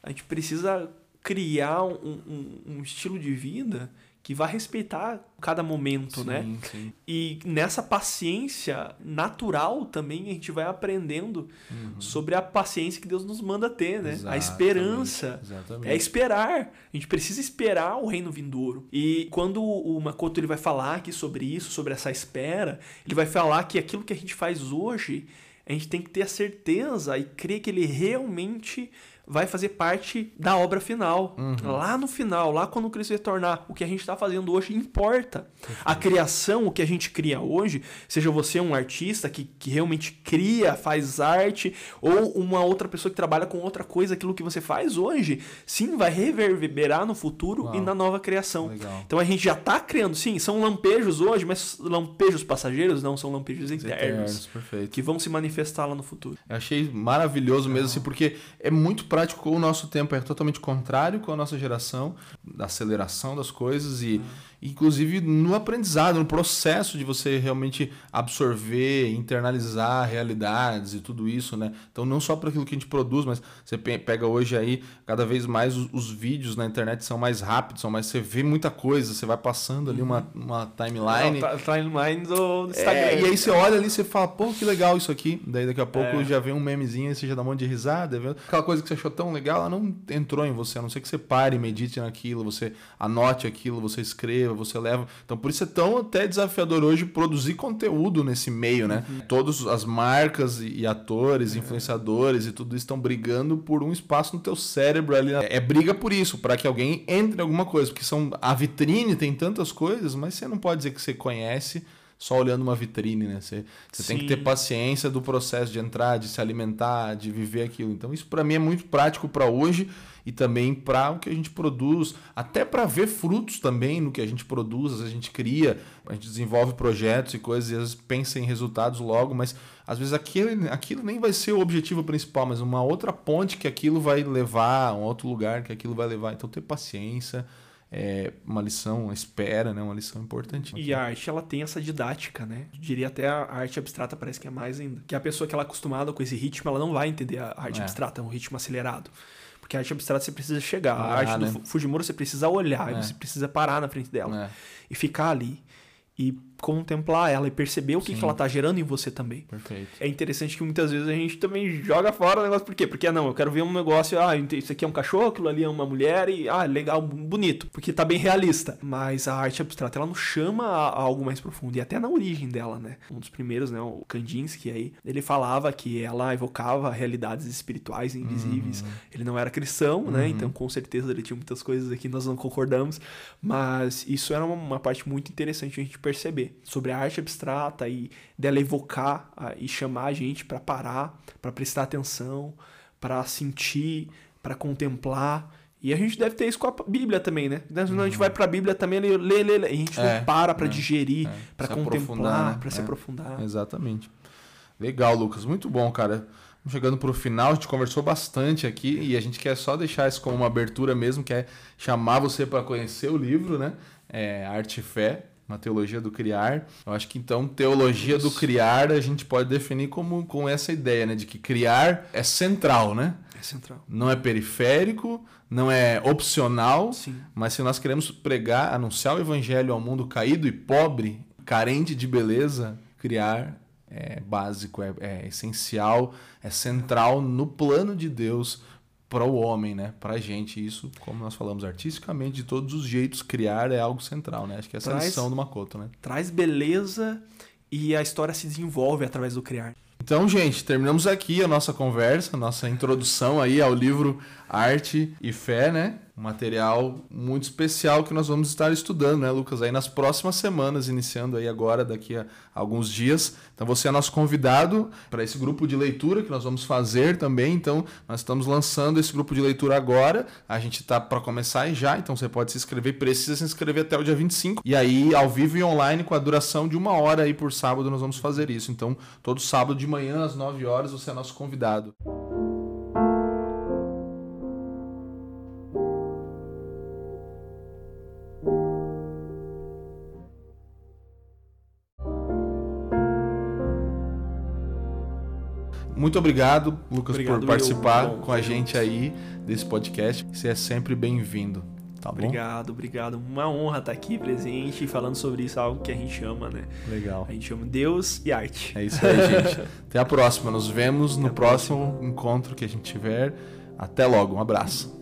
a gente precisa criar um, um, um estilo de vida que vai respeitar cada momento, sim, né? Sim. E nessa paciência natural também a gente vai aprendendo uhum. sobre a paciência que Deus nos manda ter, né? Exatamente, a esperança. Exatamente. É esperar. A gente precisa esperar o reino vindouro. E quando o Makoto ele vai falar aqui sobre isso, sobre essa espera, ele vai falar que aquilo que a gente faz hoje, a gente tem que ter a certeza e crer que ele realmente vai fazer parte da obra final. Uhum. Lá no final, lá quando Cristo retornar, o que a gente está fazendo hoje importa. A criação, o que a gente cria hoje, seja você um artista que, que realmente cria, faz arte, ou uma outra pessoa que trabalha com outra coisa, aquilo que você faz hoje, sim, vai reverberar no futuro Uau. e na nova criação. Legal. Então a gente já está criando, sim, são lampejos hoje, mas lampejos passageiros não, são lampejos eternos. eternos que vão se manifestar lá no futuro. Eu achei maravilhoso mesmo, assim, porque é muito prático com o nosso tempo, é totalmente contrário com a nossa geração, da aceleração das coisas e. inclusive, no aprendizado, no processo de você realmente absorver, internalizar realidades e tudo isso, né? Então, não só para aquilo que a gente produz, mas você pega hoje aí, cada vez mais os, os, vídeos na internet são mais rápidos, são mais. Você vê muita coisa, você vai passando ali uma, uhum. uma timeline. Não, timeline do Instagram. É, e aí você olha ali e você fala, pô, que legal isso aqui. Daí daqui a pouco é. já vem um memezinho você já dá um monte de risada. Aquela coisa que você achou tão legal, ela não entrou em você, a não ser que você pare, medite naquilo, você anote aquilo, você escreva, você leva. Então por isso é tão até desafiador hoje produzir conteúdo nesse meio, né? Uhum. Todas as marcas e atores, influenciadores e tudo isso estão brigando por um espaço no teu cérebro ali. É, é briga por isso, para que alguém entre em alguma coisa, porque são a vitrine tem tantas coisas, mas você não pode dizer que você conhece só olhando uma vitrine, né? Você, você tem que ter paciência do processo de entrar, de se alimentar, de viver aquilo. Então isso para mim é muito prático para hoje e também para o que a gente produz, até para ver frutos também no que a gente produz, a gente cria, a gente desenvolve projetos e coisas e às vezes pensa em resultados logo, mas às vezes aquilo, aquilo nem vai ser o objetivo principal, mas uma outra ponte que aquilo vai levar, um outro lugar que aquilo vai levar. Então ter paciência, é uma lição, uma espera, né? Uma lição importante. E a arte, ela tem essa didática, né? Eu diria até a arte abstrata parece que é mais ainda. Que a pessoa que ela é acostumada com esse ritmo, ela não vai entender a arte é. abstrata, é um ritmo acelerado. Porque a arte abstrata você precisa chegar. Ah, a arte né? do Fujimura você precisa olhar, é. você precisa parar na frente dela. É. E ficar ali. E contemplar ela e perceber o que, que ela tá gerando em você também. Perfeito. É interessante que muitas vezes a gente também joga fora o negócio. Por quê? Porque, não, eu quero ver um negócio, ah, isso aqui é um cachorro, aquilo ali é uma mulher e, ah, legal, bonito. Porque tá bem realista. Mas a arte abstrata, ela nos chama a, algo mais profundo. E até na origem dela, né? Um dos primeiros, né, o Kandinsky aí, ele falava que ela evocava realidades espirituais invisíveis. Uhum. Ele não era cristão, né? uhum. né? Então, com certeza, ele tinha muitas coisas aqui nós não concordamos. Mas isso era uma, uma parte muito interessante a gente perceber sobre a arte abstrata e dela evocar uh, e chamar a gente para parar, para prestar atenção, para sentir, para contemplar. E a gente deve ter isso com a Bíblia também, né? Uhum. a gente uhum. vai para a Bíblia também, lê, lê, lê, a gente é, não para para é, digerir, é. para contemplar, né? para se é. aprofundar. Exatamente. Legal, Lucas. Muito bom, cara. Chegando para o final, a gente conversou bastante aqui e a gente quer só deixar isso como uma abertura mesmo, que é chamar você para conhecer o livro, né? É, Arte e Fé, uma teologia do criar. Eu acho que então teologia Isso. do criar a gente pode definir como com essa ideia, né, de que criar é central, né? É central. Não é periférico, não é opcional, Sim. mas se nós queremos pregar, anunciar o evangelho ao mundo caído e pobre, carente de beleza, criar é básico, é, é essencial, é central no plano de Deus para o homem, né? Para a gente isso, como nós falamos artisticamente, de todos os jeitos criar é algo central, né? Acho que essa traz, é a lição do Makoto, né? Traz beleza e a história se desenvolve através do criar. Então, gente, terminamos aqui a nossa conversa, a nossa introdução aí ao livro Arte e Fé, né? Um material muito especial que nós vamos estar estudando, né, Lucas? Aí nas próximas semanas, iniciando aí agora, daqui a alguns dias. Então você é nosso convidado para esse grupo de leitura que nós vamos fazer também. Então nós estamos lançando esse grupo de leitura agora. A gente está para começar já, então você pode se inscrever, precisa se inscrever até o dia 25. E aí, ao vivo e online, com a duração de uma hora aí por sábado, nós vamos fazer isso. Então, todo sábado de manhã, às 9 horas, você é nosso convidado. Muito obrigado, Lucas, obrigado, por participar com a gente aí desse podcast. Você é sempre bem-vindo. Tá obrigado, bom? obrigado. Uma honra estar aqui presente e falando sobre isso, algo que a gente ama, né? Legal. A gente ama Deus e arte. É isso aí, gente. Até a próxima. Nos vemos Até no próximo encontro que a gente tiver. Até logo. Um abraço.